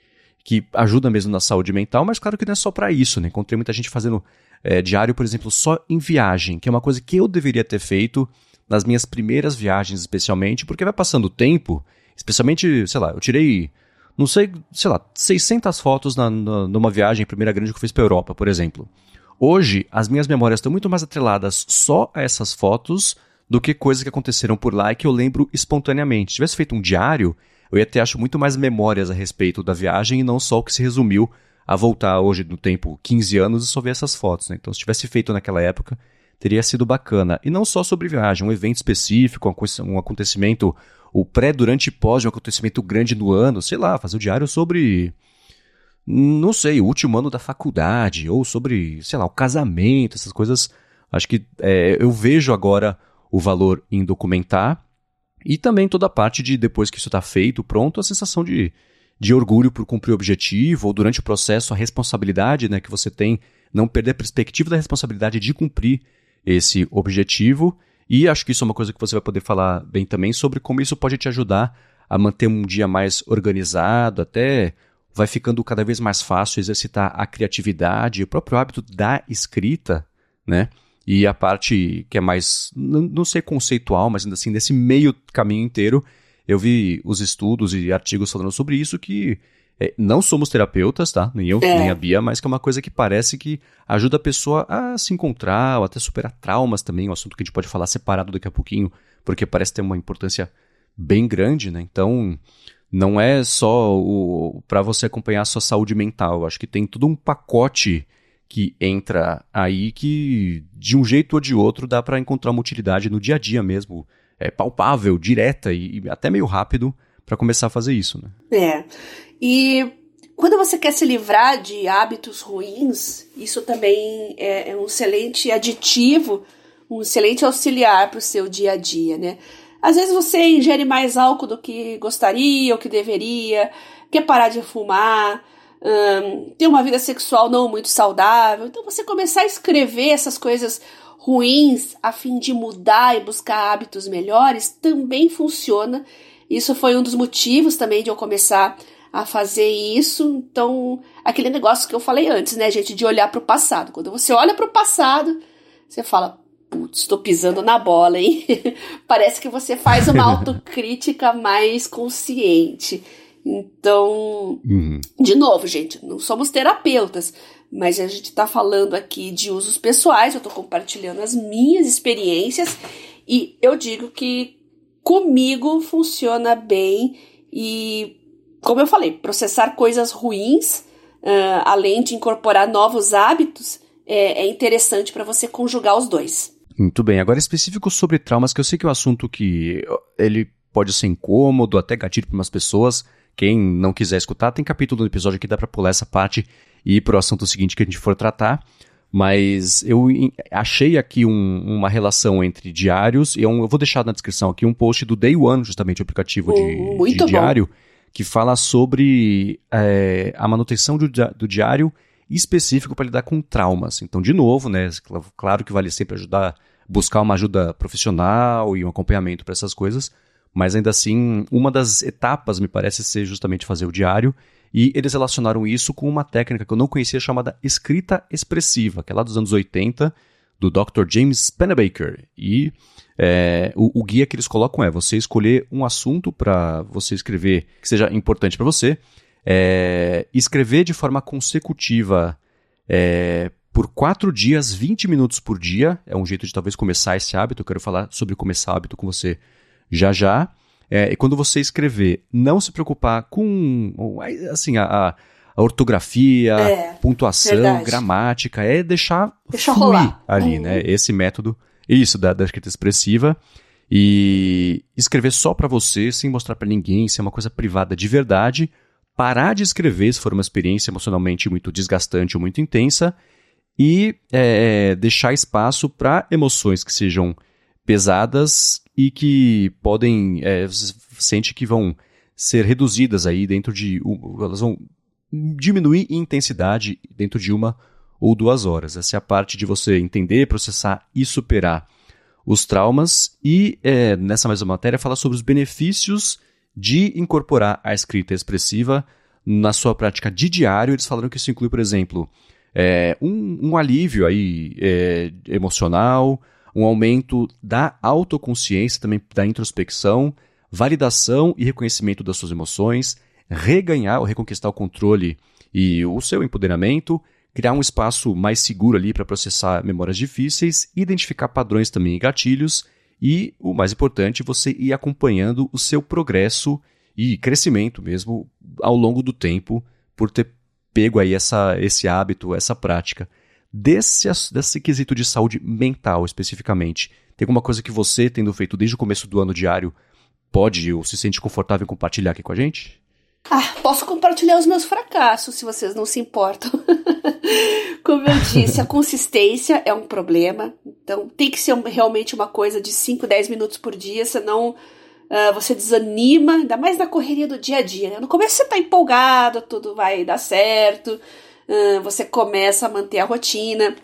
que ajuda mesmo na saúde mental, mas claro que não é só para isso, né? Encontrei muita gente fazendo é, diário, por exemplo, só em viagem, que é uma coisa que eu deveria ter feito nas minhas primeiras viagens, especialmente, porque vai passando o tempo, especialmente, sei lá, eu tirei, não sei, sei lá, 600 fotos na, na, numa viagem primeira grande que eu fiz para Europa, por exemplo. Hoje, as minhas memórias estão muito mais atreladas só a essas fotos do que coisas que aconteceram por lá e que eu lembro espontaneamente. Se tivesse feito um diário, eu ia ter, acho, muito mais memórias a respeito da viagem e não só o que se resumiu a voltar hoje no tempo 15 anos e só ver essas fotos. Né? Então, se tivesse feito naquela época, teria sido bacana. E não só sobre viagem, um evento específico, um acontecimento, o pré, durante e pós de um acontecimento grande no ano, sei lá, fazer o um diário sobre não sei, o último ano da faculdade, ou sobre, sei lá, o casamento, essas coisas. Acho que é, eu vejo agora o valor em documentar e também toda a parte de, depois que isso está feito, pronto, a sensação de, de orgulho por cumprir o objetivo, ou durante o processo, a responsabilidade né, que você tem, não perder a perspectiva da responsabilidade de cumprir esse objetivo. E acho que isso é uma coisa que você vai poder falar bem também sobre como isso pode te ajudar a manter um dia mais organizado, até vai ficando cada vez mais fácil exercitar a criatividade, o próprio hábito da escrita, né? E a parte que é mais, não sei conceitual, mas ainda assim, nesse meio caminho inteiro, eu vi os estudos e artigos falando sobre isso que é, não somos terapeutas, tá? Nem eu, é. nem a Bia, mas que é uma coisa que parece que ajuda a pessoa a se encontrar, ou até superar traumas também, um assunto que a gente pode falar separado daqui a pouquinho, porque parece ter uma importância bem grande, né? Então, não é só para você acompanhar a sua saúde mental. Acho que tem todo um pacote que entra aí que, de um jeito ou de outro, dá para encontrar uma utilidade no dia a dia mesmo, é palpável, direta e, e até meio rápido para começar a fazer isso. Né? É. E quando você quer se livrar de hábitos ruins, isso também é, é um excelente aditivo, um excelente auxiliar para o seu dia a dia, né? Às vezes você ingere mais álcool do que gostaria ou que deveria, quer parar de fumar, um, tem uma vida sexual não muito saudável. Então você começar a escrever essas coisas ruins a fim de mudar e buscar hábitos melhores também funciona. Isso foi um dos motivos também de eu começar a fazer isso. Então, aquele negócio que eu falei antes, né, gente, de olhar para o passado. Quando você olha para o passado, você fala, putz, estou pisando na bola, hein? [LAUGHS] Parece que você faz uma [LAUGHS] autocrítica mais consciente. Então, uhum. de novo, gente, não somos terapeutas, mas a gente está falando aqui de usos pessoais, eu estou compartilhando as minhas experiências e eu digo que comigo funciona bem e, como eu falei, processar coisas ruins, uh, além de incorporar novos hábitos, é, é interessante para você conjugar os dois. Muito bem. Agora, específico sobre traumas, que eu sei que é um assunto que ele pode ser incômodo, até gatilho para umas pessoas. Quem não quiser escutar, tem capítulo do episódio que dá para pular essa parte e ir pro assunto seguinte que a gente for tratar. Mas eu achei aqui um, uma relação entre diários, e eu, eu, vou deixar na descrição aqui um post do Day One, justamente o aplicativo de, de diário, que fala sobre é, a manutenção do, do diário específico para lidar com traumas. Então, de novo, né, claro que vale sempre ajudar, buscar uma ajuda profissional e um acompanhamento para essas coisas, mas ainda assim, uma das etapas me parece ser justamente fazer o diário, e eles relacionaram isso com uma técnica que eu não conhecia chamada escrita expressiva, que é lá dos anos 80, do Dr. James Pennebaker. E é, o, o, guia que eles colocam é você escolher um assunto para você escrever que seja importante para você, é, escrever de forma consecutiva é, por quatro dias, 20 minutos por dia, é um jeito de talvez começar esse hábito. Eu quero falar sobre começar hábito com você já já. É, e quando você escrever, não se preocupar com assim, a, a ortografia, é, pontuação, verdade. gramática, é deixar Deixa fluir rolar. ali, né? uhum. né? Esse método, isso, da, da escrita expressiva. E escrever só para você, sem mostrar para ninguém, ser uma coisa privada de verdade parar de escrever se for uma experiência emocionalmente muito desgastante ou muito intensa e é, é deixar espaço para emoções que sejam pesadas e que podem é, sente que vão ser reduzidas aí dentro de elas vão diminuir em intensidade dentro de uma ou duas horas. Essa é a parte de você entender, processar e superar os traumas e é, nessa mesma matéria fala sobre os benefícios de incorporar a escrita expressiva na sua prática de diário. Eles falaram que isso inclui, por exemplo, é, um, um, alívio aí, é, emocional, um aumento da autoconsciência, também da introspecção, validação e reconhecimento das suas emoções, reganhar ou reconquistar o controle e o seu empoderamento, criar um espaço mais seguro ali para processar memórias difíceis, identificar padrões também e gatilhos e, o mais importante, você ir acompanhando o seu progresso e crescimento mesmo ao longo do tempo por ter pego aí essa, esse hábito, essa prática. Desse, desse quesito de saúde mental especificamente, tem alguma coisa que você, tendo feito desde o começo do ano diário, pode ou se sente confortável em compartilhar aqui com a gente? Ah, posso compartilhar os meus fracassos, se vocês não se importam. [LAUGHS] Como eu disse, a [LAUGHS] consistência é um problema. Então, tem que ser realmente uma coisa de 5, 10 minutos por dia, senão uh, você desanima, ainda mais na correria do dia a dia. Né? No começo você tá empolgado, tudo vai dar certo, você começa a manter a rotina.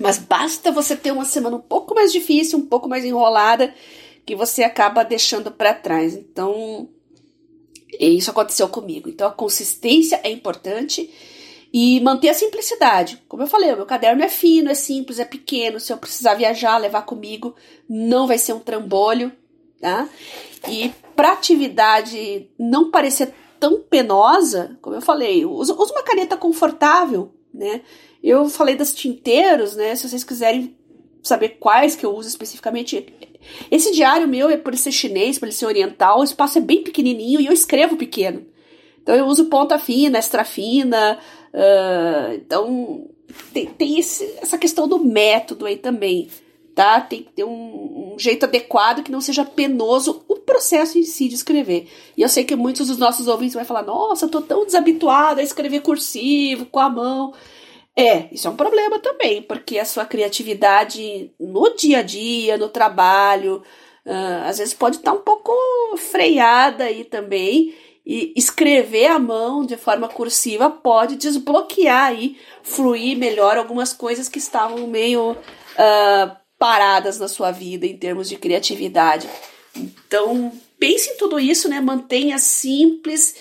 Mas basta você ter uma semana um pouco mais difícil, um pouco mais enrolada, que você acaba deixando para trás. Então, isso aconteceu comigo. Então a consistência é importante e manter a simplicidade. Como eu falei, o meu caderno é fino, é simples, é pequeno. Se eu precisar viajar, levar comigo, não vai ser um trambolho, tá? E para atividade não parecer tão penosa, como eu falei, usa, usa uma caneta confortável, né? Eu falei das tinteiros, né? Se vocês quiserem saber quais que eu uso especificamente, esse diário meu é por ser chinês, por ser oriental, o espaço é bem pequenininho e eu escrevo pequeno. Então eu uso ponta fina, extra fina. Uh, então tem, tem esse, essa questão do método aí também, tá? Tem que ter um, um, jeito adequado que não seja penoso o processo em si de escrever. E eu sei que muitos dos nossos ouvintes vão falar: nossa, eu tô tão desabituado a escrever cursivo, com a mão. É, isso é um problema também, porque a sua criatividade no dia a dia, no trabalho, uh, às vezes pode estar um pouco freada aí também. E escrever à mão de forma cursiva pode desbloquear aí, fluir melhor algumas coisas que estavam meio uh, paradas na sua vida em termos de criatividade. Então, pense em tudo isso, né? Mantenha simples,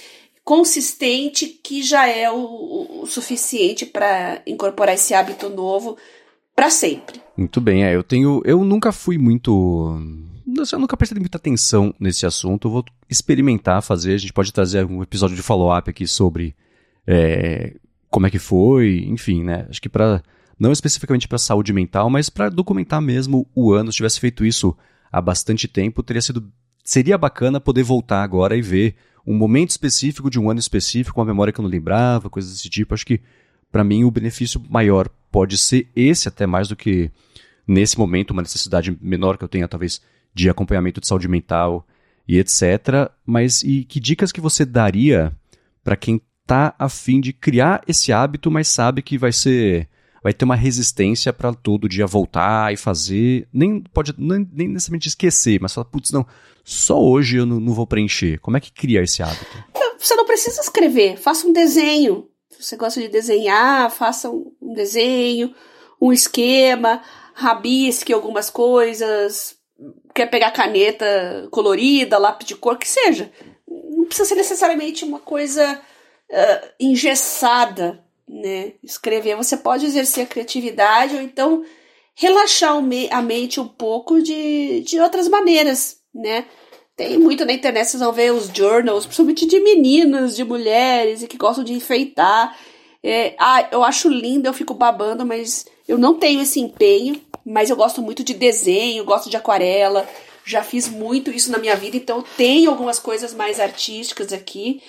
consistente, que já é o, o suficiente para incorporar esse hábito novo para sempre. Muito bem, é. Eu tenho. Eu nunca fui muito. Eu nunca prestei muita atenção nesse assunto. Eu vou experimentar fazer. A gente pode trazer um episódio de follow-up aqui sobre é, como é que foi, enfim, né? Acho que para não especificamente para saúde mental, mas para documentar mesmo o ano. Se tivesse feito isso há bastante tempo, teria sido seria bacana poder voltar agora e ver um momento específico de um ano específico, uma memória que eu não lembrava, coisas desse tipo. Acho que para mim o benefício maior pode ser esse até mais do que nesse momento uma necessidade menor que eu tenha talvez de acompanhamento de saúde mental e etc. Mas e que dicas que você daria para quem tá a fim de criar esse hábito, mas sabe que vai ser vai ter uma resistência para todo dia voltar e fazer. Nem pode nem, nem necessariamente esquecer, mas falar, putz, não, só hoje eu não, não, vou preencher. Como é que cria esse hábito? Você não precisa escrever, faça um desenho. Se você gosta de desenhar, faça um desenho, um esquema, rabisque algumas coisas. Quer pegar caneta colorida, lápis de cor, que seja. Não precisa ser necessariamente uma coisa uh, engessada né? Escrever, você pode exercer a criatividade ou então relaxar a mente um pouco de, de outras maneiras, né? Tem muito na internet, vocês vão ver os journals, principalmente de meninas, de mulheres, e que gostam de enfeitar. É, ah, eu acho lindo, eu fico babando, mas eu não tenho esse empenho. Mas eu gosto muito de desenho, gosto de aquarela, já fiz muito isso na minha vida, então tenho algumas coisas mais artísticas aqui.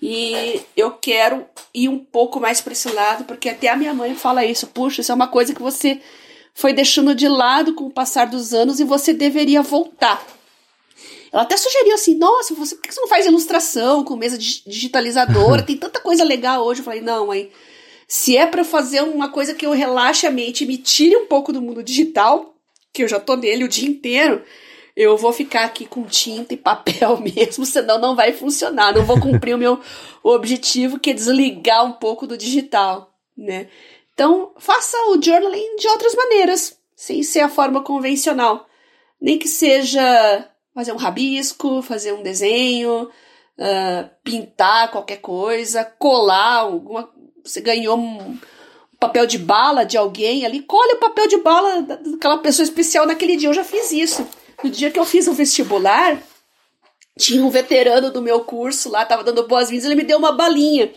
E eu quero ir um pouco mais para esse lado, porque até a minha mãe fala isso. Puxa, isso é uma coisa que você foi deixando de lado com o passar dos anos e você deveria voltar. Ela até sugeriu assim: nossa, você, por que você não faz ilustração com mesa digitalizadora? [LAUGHS] Tem tanta coisa legal hoje. Eu falei: não, mãe. Se é para fazer uma coisa que eu relaxe a mente e me tire um pouco do mundo digital, que eu já tô nele o dia inteiro, eu vou ficar aqui com tinta e papel [LAUGHS] mesmo, senão não vai funcionar. Não vou cumprir o meu objetivo, que é desligar um pouco do digital, né? Então, faça o journaling de outras maneiras, sem ser a forma convencional. Nem que seja fazer um rabisco, fazer um desenho, uh, pintar qualquer coisa, colar alguma. Você ganhou um papel de bala de alguém ali, colhe o papel de bala daquela pessoa especial naquele dia. Eu já fiz isso. No dia que eu fiz o vestibular, tinha um veterano do meu curso lá, tava dando boas-vindas, ele me deu uma balinha.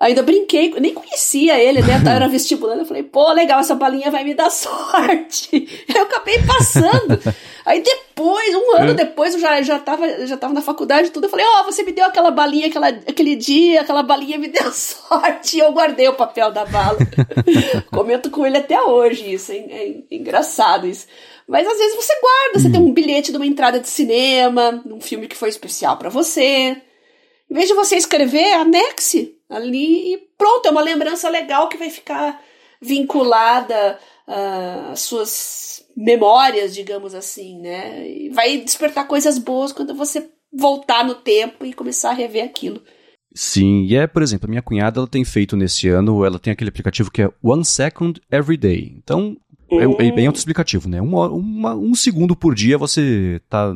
Ainda brinquei, nem conhecia ele, né? Era [LAUGHS] vestibulando. Eu falei, pô, legal, essa balinha vai me dar [LAUGHS] sorte. Eu acabei passando. Aí depois, um ano é. depois, eu já, já, tava, já tava na faculdade e tudo. Eu falei, ó, oh, você me deu aquela balinha aquela, aquele dia, aquela balinha me deu [LAUGHS] sorte. E eu guardei o papel da bala. Comento com ele até hoje isso. É, é engraçado isso. Mas às vezes você guarda, você tem um bilhete de uma entrada de cinema, num filme que foi especial para você. Em vez de você escrever, anexe ali e pronto, é uma lembrança legal que vai ficar vinculada uh, às suas memórias, digamos assim, né? E vai despertar coisas boas quando você voltar no tempo e começar a rever aquilo. Sim, e é, por exemplo, a minha cunhada ela tem feito nesse ano, ela tem aquele aplicativo que é One Second Every Day. Então, é, é bem autoexplicativo, né? Um, uma, um segundo por dia você tá.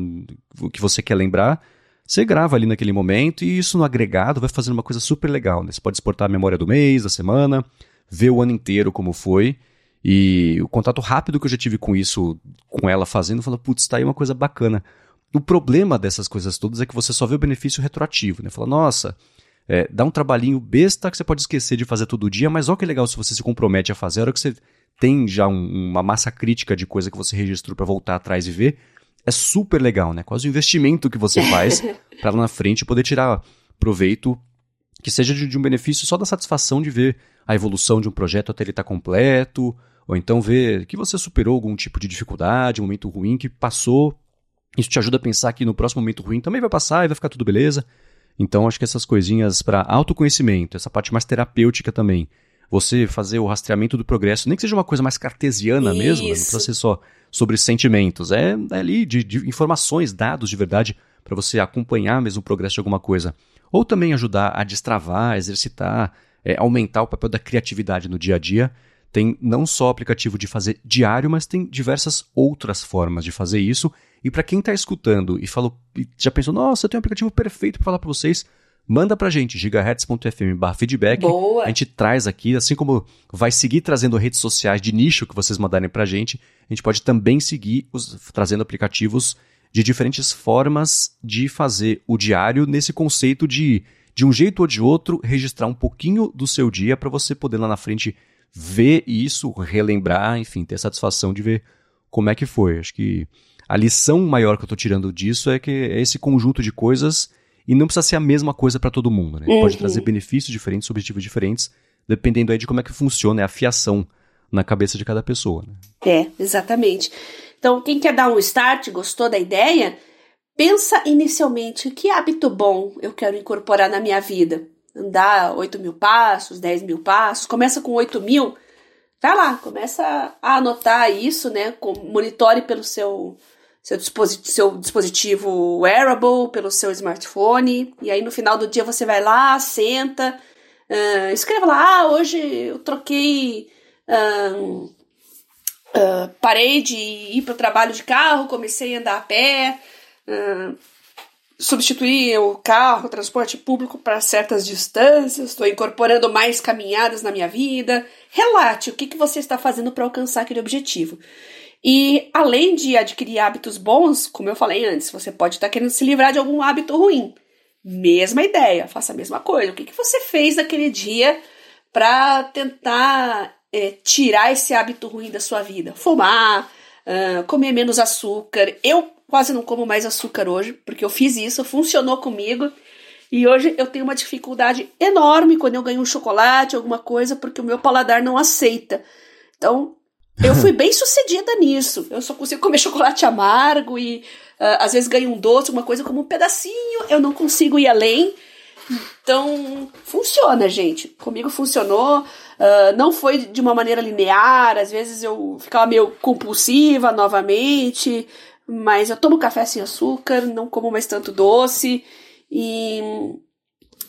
O que você quer lembrar, você grava ali naquele momento e isso no agregado vai fazendo uma coisa super legal, né? Você pode exportar a memória do mês, da semana, ver o ano inteiro como foi. E o contato rápido que eu já tive com isso, com ela fazendo, falou, putz, tá aí uma coisa bacana. O problema dessas coisas todas é que você só vê o benefício retroativo, né? Fala, nossa, é, dá um trabalhinho besta que você pode esquecer de fazer todo dia, mas olha que legal se você se compromete a fazer, a hora que você tem já um, uma massa crítica de coisa que você registrou para voltar atrás e ver, é super legal, né? Quase o investimento que você faz [LAUGHS] para lá na frente poder tirar proveito que seja de, de, um benefício só da satisfação de ver a evolução de um projeto até ele estar tá completo, ou então ver que você superou algum tipo de dificuldade, um momento ruim que passou. Isso te ajuda a pensar que no próximo momento ruim também vai passar e vai ficar tudo beleza. Então acho que essas coisinhas para autoconhecimento, essa parte mais terapêutica também, você fazer o rastreamento do progresso, nem que seja uma coisa mais cartesiana Isso. mesmo, né? não precisa ser só sobre sentimentos, é, é ali de, de informações, dados de verdade, para você acompanhar mesmo o progresso de alguma coisa. Ou também ajudar a destravar, exercitar, é, aumentar o papel da criatividade no dia a dia. Tem não só o aplicativo de fazer diário, mas tem diversas outras formas de fazer isso. E para quem está escutando e falou, e já pensou, nossa, eu tenho um aplicativo perfeito para falar para vocês, manda pra gente, gigahertz.fm feedback. Boa. A gente traz aqui, assim como vai seguir trazendo redes sociais de nicho que vocês mandarem pra gente, a gente pode também seguir os, trazendo aplicativos de diferentes formas de fazer o diário nesse conceito de, de um jeito ou de outro, registrar um pouquinho do seu dia para você poder lá na frente ver isso, relembrar, enfim, ter a satisfação de ver como é que foi. Acho que a lição maior que eu estou tirando disso é que é esse conjunto de coisas e não precisa ser a mesma coisa para todo mundo, né? Uhum. Pode trazer benefícios diferentes, objetivos diferentes, dependendo aí de como é que funciona a fiação na cabeça de cada pessoa. Né? É, exatamente. Então, quem quer dar um start, gostou da ideia, pensa inicialmente que hábito bom eu quero incorporar na minha vida. Andar 8 mil passos, 10 mil passos, começa com 8 mil, vai lá, começa a anotar isso, né? Monitore pelo seu seu, disposit seu dispositivo wearable, pelo seu smartphone, e aí no final do dia você vai lá, senta, uh, escreva lá, ah, hoje eu troquei. Uh, uh, parei de ir para o trabalho de carro, comecei a andar a pé, substituí o carro, o transporte público para certas distâncias, estou incorporando mais caminhadas na minha vida. Relate o que, que você está fazendo para alcançar aquele objetivo. E além de adquirir hábitos bons, como eu falei antes, você pode estar querendo se livrar de algum hábito ruim. Mesma ideia, faça a mesma coisa. O que, que você fez naquele dia para tentar é, tirar esse hábito ruim da sua vida? Fumar, uh, comer menos açúcar. Eu quase não como mais açúcar hoje, porque eu fiz isso, funcionou comigo. E hoje eu tenho uma dificuldade enorme quando eu ganho um chocolate, alguma coisa, porque o meu paladar não aceita. Então, eu fui bem sucedida nisso. Eu só consigo comer chocolate amargo e uh, às vezes ganho um doce, uma coisa como um pedacinho. Eu não consigo ir além. Então, funciona, gente. Comigo funcionou. Uh, não foi de uma maneira linear. Às vezes eu ficava meio compulsiva novamente. Mas eu tomo café sem açúcar, não como mais tanto doce. E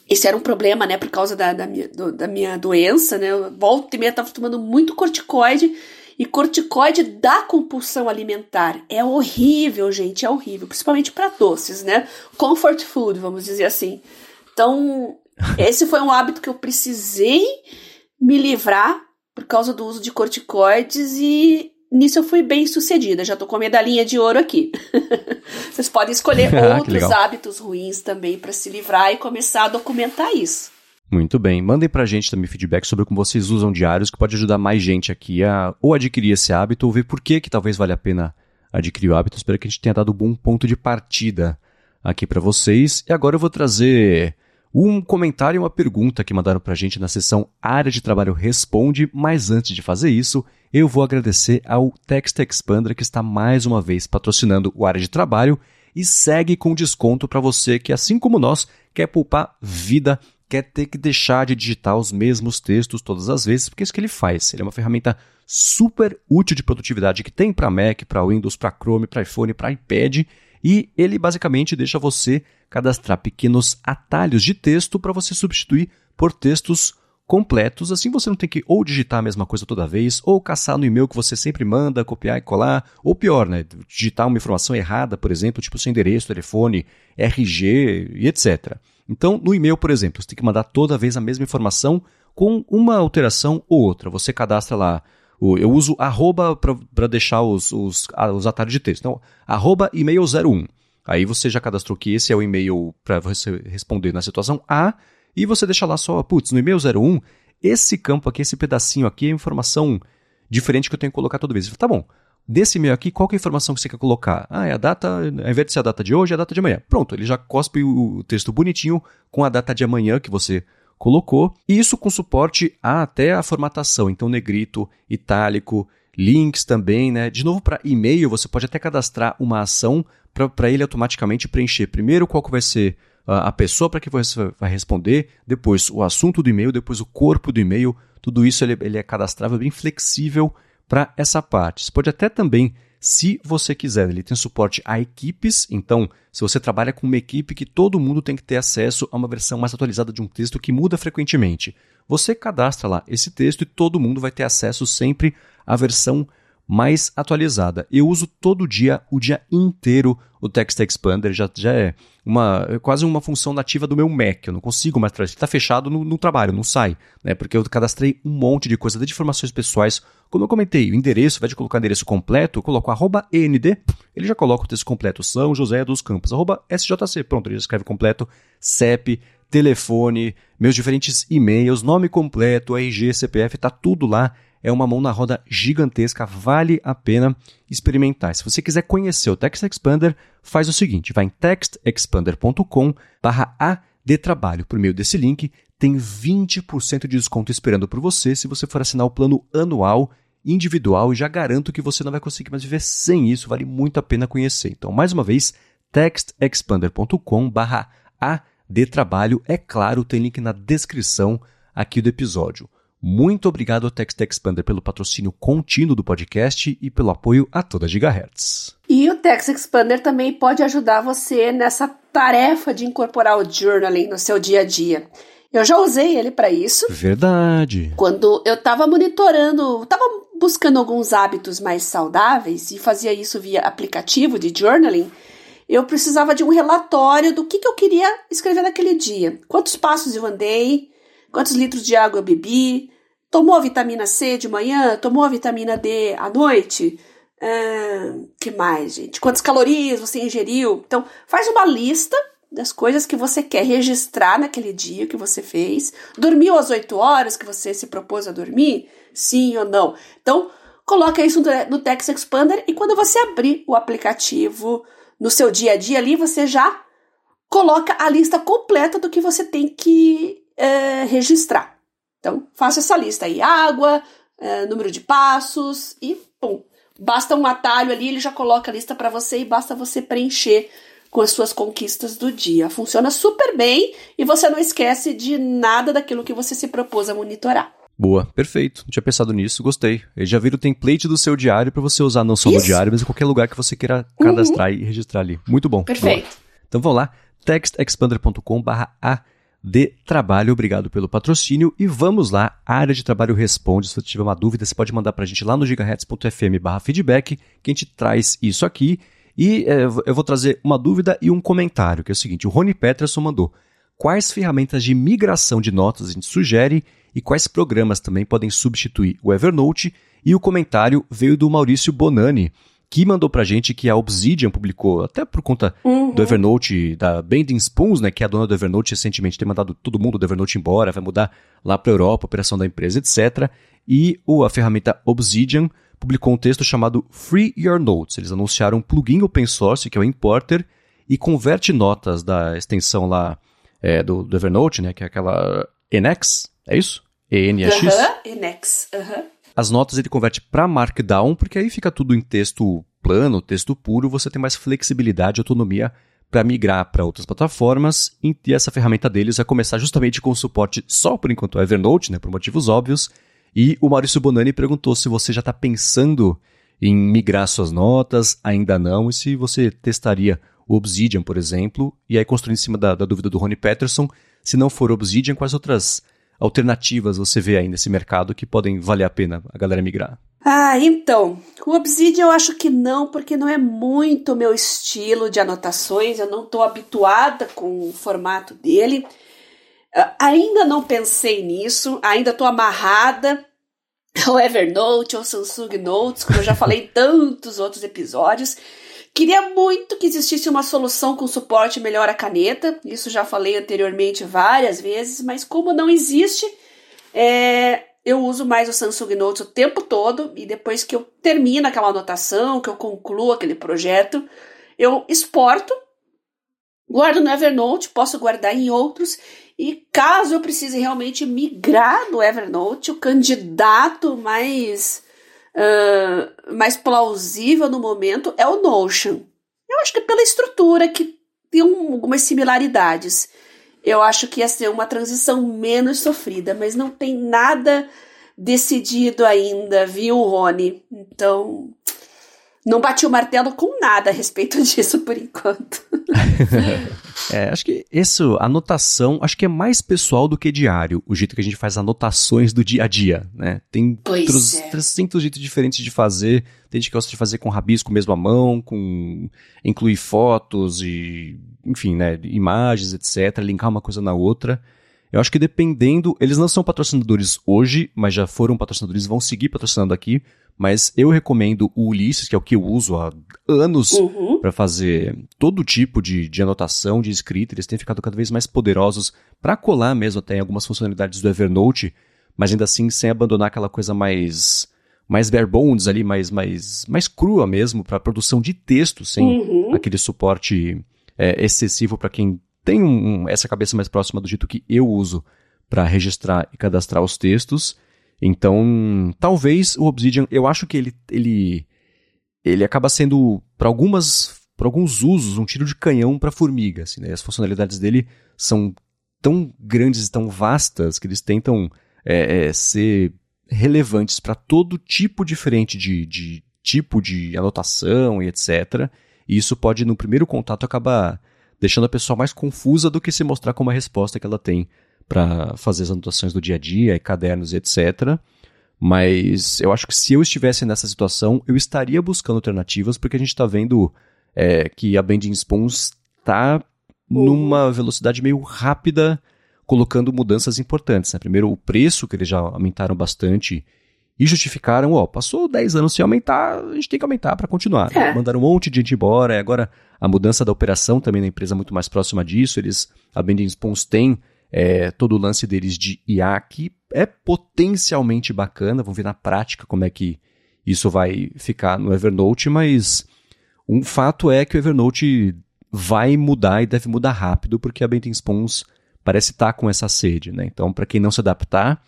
esse era um problema, né? Por causa da, da, minha, do, da minha doença, né? Eu volta e meia tava tomando muito corticoide e corticoide dá compulsão alimentar. É horrível, gente, é horrível, principalmente para doces, né? Comfort food, vamos dizer assim. Então, [LAUGHS] esse foi um hábito que eu precisei me livrar por causa do uso de corticoides e nisso eu fui bem sucedida. Já tô com a medalhinha de ouro aqui. [LAUGHS] Vocês podem escolher [LAUGHS] outros hábitos ruins também para se livrar e começar a documentar isso. Muito bem. Mandem pra gente também feedback sobre como vocês usam diários, que pode ajudar mais gente aqui a ou adquirir esse hábito, ou ver por que, que talvez vale a pena adquirir o hábito. Espero que a gente tenha dado um bom ponto de partida aqui para vocês. E agora eu vou trazer um comentário e uma pergunta que mandaram pra gente na seção Área de Trabalho Responde, mas antes de fazer isso, eu vou agradecer ao Text Expander que está mais uma vez patrocinando o Área de Trabalho e segue com desconto para você que, assim como nós, quer poupar vida quer ter que deixar de digitar os mesmos textos todas as vezes, porque é isso que ele faz. Ele é uma ferramenta super útil de produtividade que tem para Mac, para Windows, para Chrome, para iPhone, para iPad, e ele basicamente deixa você cadastrar pequenos atalhos de texto para você substituir por textos completos, assim você não tem que ou digitar a mesma coisa toda vez, ou caçar no e-mail que você sempre manda, copiar e colar, ou pior, né, digitar uma informação errada, por exemplo, tipo seu endereço, telefone, RG e etc. Então, no e-mail, por exemplo, você tem que mandar toda vez a mesma informação com uma alteração ou outra. Você cadastra lá. Eu uso arroba para deixar os, os, os atalhos de texto. Então, arroba e-mail 01. Aí você já cadastrou que esse é o e-mail para você responder na situação A, e você deixa lá só, putz, no e-mail 01, esse campo aqui, esse pedacinho aqui é informação diferente que eu tenho que colocar toda vez. Tá bom, Desse e-mail aqui, qual é a informação que você quer colocar? Ah, é a data, ao invés de ser a data de hoje, é a data de amanhã. Pronto, ele já cospe o texto bonitinho com a data de amanhã que você colocou. E isso com suporte a até a formatação, então negrito, itálico, links também, né? De novo, para e-mail, você pode até cadastrar uma ação para ele automaticamente preencher primeiro qual que vai ser a pessoa para que você vai responder, depois o assunto do e-mail, depois o corpo do e-mail. Tudo isso ele, ele é cadastrável, bem flexível para essa parte. Você pode até também, se você quiser, ele tem suporte a equipes, então, se você trabalha com uma equipe que todo mundo tem que ter acesso a uma versão mais atualizada de um texto que muda frequentemente, você cadastra lá esse texto e todo mundo vai ter acesso sempre à versão mais atualizada. Eu uso todo dia, o dia inteiro, o Text Expander, já, já é uma é quase uma função nativa do meu Mac. Eu não consigo mais trazer. Está fechado no, no, trabalho, não sai, né? Porque eu cadastrei um monte de coisa, de informações pessoais. Como eu comentei, o endereço, ao invés de colocar endereço completo, eu coloco arroba END, ele já coloca o texto completo, São José dos Campos, arroba SJC, pronto, ele já escreve completo, CEP, telefone, meus diferentes e-mails, nome completo, RG, CPF, tá tudo lá é uma mão na roda gigantesca, vale a pena experimentar. Se você quiser conhecer o Text Expander, faz o seguinte, vai em textexpander.com barra A de trabalho. Por meio desse link, tem 20% de desconto esperando por você se você for assinar o plano anual individual e já garanto que você não vai conseguir mais viver sem isso, vale muito a pena conhecer. Então, mais uma vez, textexpander.com barra A de trabalho. É claro, tem link na descrição aqui do episódio. Muito obrigado ao Text Expander pelo patrocínio contínuo do podcast e pelo apoio a toda Gigahertz. E o Text Expander também pode ajudar você nessa tarefa de incorporar o journaling no seu dia a dia. Eu já usei ele para isso. Verdade. Quando eu estava monitorando, estava buscando alguns hábitos mais saudáveis e fazia isso via aplicativo de journaling, eu precisava de um relatório do que, que eu queria escrever naquele dia. Quantos passos eu andei, quantos litros de água eu bebi, Tomou a vitamina C de manhã? Tomou a vitamina D à noite? Que mais, gente? Quantas calorias você ingeriu? Então, faz uma lista das coisas que você quer registrar naquele dia que você fez. Dormiu às 8 horas que você se propôs a dormir? Sim ou não? Então, coloca isso no Text Expander e quando você abrir o aplicativo no seu dia a dia ali, você já coloca a lista completa do que você tem que uh, registrar. Então, faça essa lista aí: água, é, número de passos e pum. Basta um atalho ali, ele já coloca a lista para você e basta você preencher com as suas conquistas do dia. Funciona super bem e você não esquece de nada daquilo que você se propôs a monitorar. Boa, perfeito. Não tinha pensado nisso, gostei. Ele já vira o template do seu diário para você usar não só Isso. no diário, mas em qualquer lugar que você queira cadastrar uhum. e registrar ali. Muito bom. Perfeito. Boa. Então vamos lá, textexpander.com/a de trabalho. Obrigado pelo patrocínio. E vamos lá, a área de trabalho responde. Se você tiver uma dúvida, você pode mandar para a gente lá no gigahertz.fm barra feedback, que a gente traz isso aqui. E é, eu vou trazer uma dúvida e um comentário, que é o seguinte: o Rony Peterson mandou. Quais ferramentas de migração de notas a gente sugere e quais programas também podem substituir o Evernote? E o comentário veio do Maurício Bonani que mandou pra gente que a Obsidian publicou, até por conta uhum. do Evernote, da Bending Spoons, né, que é a dona do Evernote recentemente ter mandado todo mundo do Evernote embora, vai mudar lá Europa, a operação da empresa, etc. E a ferramenta Obsidian publicou um texto chamado Free Your Notes. Eles anunciaram um plugin open source, que é o Importer, e converte notas da extensão lá é, do, do, Evernote, né, que é aquela Enex, é isso? E-N-E-X? Uhum, Enex, aham. Uhum. As notas ele converte para Markdown, porque aí fica tudo em texto plano, texto puro, você tem mais flexibilidade e autonomia para migrar para outras plataformas. E essa ferramenta deles vai começar justamente com o suporte só por enquanto ao Evernote, né, por motivos óbvios. E o Maurício Bonani perguntou se você já está pensando em migrar suas notas, ainda não, e se você testaria o Obsidian, por exemplo, e aí construindo em cima da, da dúvida do Rony Peterson, se não for Obsidian, quais outras alternativas você vê aí nesse mercado que podem valer a pena a galera migrar? Ah, então, o Obsidian eu acho que não, porque não é muito meu estilo de anotações, eu não estou habituada com o formato dele. Uh, ainda não pensei nisso, ainda estou amarrada ao Evernote, ao Samsung Notes, como eu já falei em [LAUGHS] tantos outros episódios. Queria muito que existisse uma solução com suporte melhor à caneta, isso já falei anteriormente várias vezes, mas como não existe, é, eu uso mais o Samsung Notes o tempo todo e depois que eu termino aquela anotação, que eu concluo aquele projeto, eu exporto, guardo no Evernote, posso guardar em outros e caso eu precise realmente migrar do Evernote, o candidato mais uh, mais plausível no momento é o Notion. Eu acho que pela estrutura que tem um, algumas similaridades. Eu acho que ia ser uma transição menos sofrida, mas não tem nada decidido ainda, viu, Rony? Então, não bati o martelo com nada a respeito [LAUGHS] disso por enquanto. é, acho que isso, anotação, acho que é mais pessoal do que diário, o jeito que a gente faz anotações do dia a dia, né? Tem pois é. 300 jeitos diferentes de fazer, tem gente que gosta de fazer com rabisco mesmo à mão, com incluir fotos e, enfim, né, imagens, etc, linkar uma coisa na outra. Eu acho que dependendo, eles não são patrocinadores hoje, mas já foram patrocinadores, vão seguir patrocinando aqui, mas eu recomendo o Ulisses, que é o que eu uso há anos uhum. para fazer todo tipo de, de anotação, de escrita. Eles têm ficado cada vez mais poderosos para colar mesmo até em algumas funcionalidades do Evernote, mas ainda assim sem abandonar aquela coisa mais mais bare bones ali, mais, mais, mais crua mesmo, para produção de texto, sem uhum. aquele suporte é, excessivo para quem tem um, essa cabeça mais próxima do jeito que eu uso para registrar e cadastrar os textos. Então, talvez o Obsidian, eu acho que ele ele ele acaba sendo para algumas para alguns usos um tiro de canhão para formiga, assim, né? As funcionalidades dele são tão grandes e tão vastas que eles tentam é, é, ser relevantes para todo tipo diferente de, de tipo de anotação e etc. E isso pode, no primeiro contato, acabar deixando a pessoa mais confusa do que se mostrar como a resposta que ela tem para fazer as anotações do dia a dia, cadernos e etc. Mas eu acho que se eu estivesse nessa situação, eu estaria buscando alternativas, porque a gente está vendo é, que a Bending Spoons está numa velocidade meio rápida, colocando mudanças importantes. Né? Primeiro, o preço, que eles já aumentaram bastante e justificaram, ó, passou 10 anos sem aumentar, a gente tem que aumentar para continuar. É. Mandaram um monte de gente embora, agora a mudança da operação também na empresa é muito mais próxima disso. Eles, a Bending Spoons tem é, todo o lance deles de IA, que é potencialmente bacana. Vamos ver na prática como é que isso vai ficar no Evernote, mas um fato é que o Evernote vai mudar e deve mudar rápido, porque a Benton Spoons parece estar tá com essa sede, né? Então, para quem não se adaptar,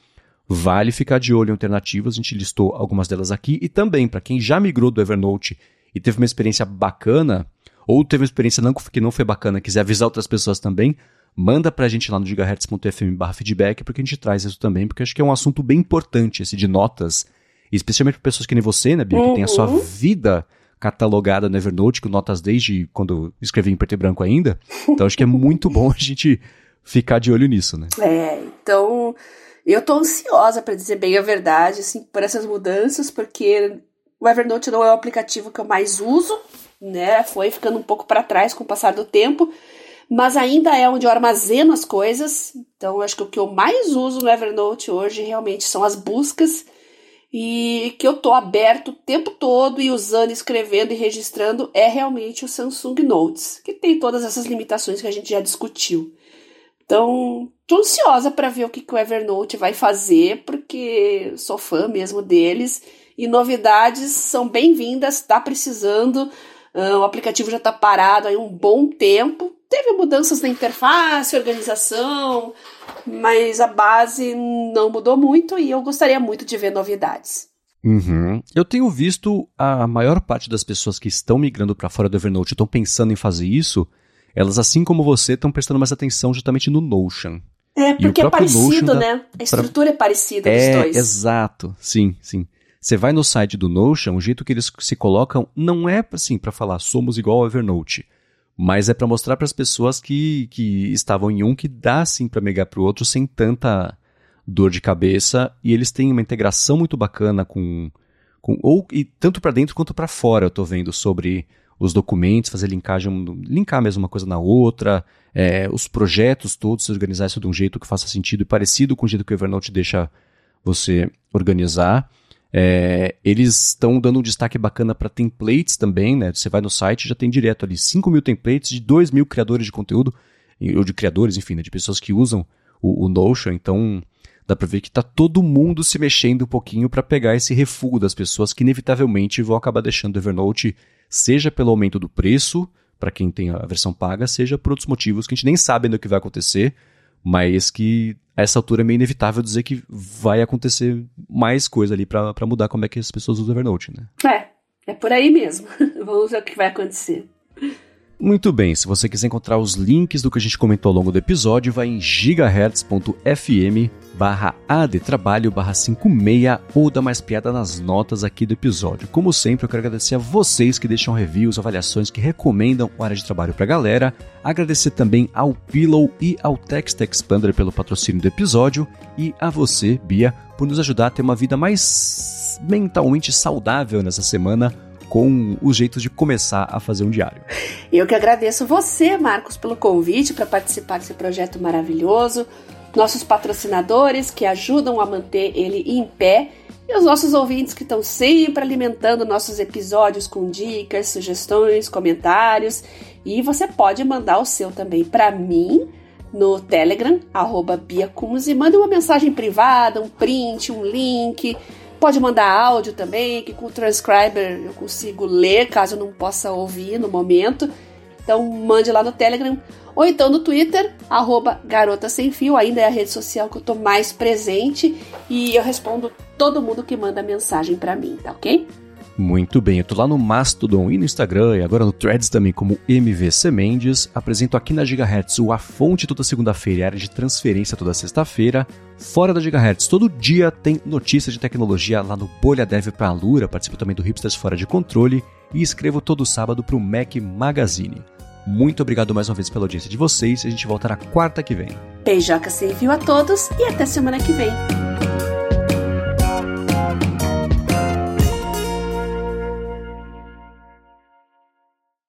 vale ficar de olho em alternativas. A gente listou algumas delas aqui. E também, para quem já migrou do Evernote e teve uma experiência bacana, ou teve uma experiência não, que não foi bacana, quiser avisar outras pessoas também, manda pra gente lá no gigahertz.fm feedback, porque a gente traz isso também, porque acho que é um assunto bem importante, esse de notas, especialmente para pessoas que nem você, né, Bia, uhum. que tem a sua uhum. vida catalogada no Evernote, com notas desde quando escrevi em preto e branco ainda. Então acho que é muito bom a gente ficar de olho nisso, né? É, então eu tô ansiosa para dizer bem a verdade, assim, por essas mudanças, porque o Evernote não é o aplicativo que eu mais uso, né? Foi ficando um pouco para trás com o passar do tempo mas ainda é onde eu armazeno as coisas. Então, acho que o que eu mais uso no Evernote hoje realmente são as buscas e que eu tô aberto o tempo todo e usando, escrevendo e registrando é realmente o Samsung Notes, que tem todas essas limitações que a gente já discutiu. Então, tô ansiosa para ver o que, que o Evernote vai fazer, porque sou fã mesmo deles e novidades são bem-vindas, tá precisando. Uh, o aplicativo já está parado aí um bom tempo, teve mudanças na interface, organização, mas a base não mudou muito e eu gostaria muito de ver novidades. Uhum. Eu tenho visto a maior parte das pessoas que estão migrando para fora do Evernote estão pensando em fazer isso, elas, assim como você, estão prestando mais atenção justamente no Notion. É, porque é parecido, né? A estrutura pra... é parecida é, dos dois. Exato, sim, sim. Você vai no site do Notion, o jeito que eles se colocam não é assim para falar somos igual ao Evernote mas é para mostrar para as pessoas que, que estavam em um que dá sim para migrar para o outro sem tanta dor de cabeça e eles têm uma integração muito bacana com, com ou e tanto para dentro quanto para fora eu estou vendo sobre os documentos, fazer linkagem, linkar mesmo uma coisa na outra, é, os projetos todos, se organizar isso de um jeito que faça sentido e parecido com o jeito que o Evernote deixa você organizar. É, eles estão dando um destaque bacana para templates também, né? Você vai no site já tem direto ali 5 mil templates de 2 mil criadores de conteúdo, ou de criadores, enfim, né? de pessoas que usam o, o Notion. Então dá para ver que tá todo mundo se mexendo um pouquinho para pegar esse refúgio das pessoas que inevitavelmente vão acabar deixando o Evernote, seja pelo aumento do preço, para quem tem a versão paga, seja por outros motivos que a gente nem sabe ainda o que vai acontecer, mas que a essa altura é meio inevitável dizer que vai acontecer mais coisa ali para mudar como é que as pessoas usam Evernote, né? É, é por aí mesmo. [LAUGHS] Vamos ver o que vai acontecer. Muito bem, se você quiser encontrar os links do que a gente comentou ao longo do episódio, vai em gigahertz.fm barra adtrabalho barra 56 ou dá mais piada nas notas aqui do episódio. Como sempre, eu quero agradecer a vocês que deixam reviews, avaliações, que recomendam o área de trabalho pra galera. Agradecer também ao Pillow e ao Text Expander pelo patrocínio do episódio e a você, Bia, por nos ajudar a ter uma vida mais mentalmente saudável nessa semana com os jeitos de começar a fazer um diário. Eu que agradeço você, Marcos, pelo convite para participar desse projeto maravilhoso, nossos patrocinadores que ajudam a manter ele em pé e os nossos ouvintes que estão sempre alimentando nossos episódios com dicas, sugestões, comentários. E você pode mandar o seu também para mim no Telegram, arroba Bia. Mande uma mensagem privada, um print, um link. Pode mandar áudio também, que com o transcriber eu consigo ler, caso eu não possa ouvir no momento. Então mande lá no Telegram ou então no Twitter, arroba Garota Sem Fio, ainda é a rede social que eu tô mais presente e eu respondo todo mundo que manda mensagem para mim, tá ok? Muito bem, eu tô lá no Mastodon e no Instagram e agora no Threads também como MVC Mendes. Apresento aqui na Gigahertz o A Fonte toda segunda-feira e área de transferência toda sexta-feira. Fora da Gigahertz, todo dia tem notícias de tecnologia lá no Bolha Dev pra Lura, participo também do Hipsters Fora de Controle e escrevo todo sábado pro Mac Magazine. Muito obrigado mais uma vez pela audiência de vocês a gente volta na quarta que vem. Beijoca sem fio a todos e até semana que vem.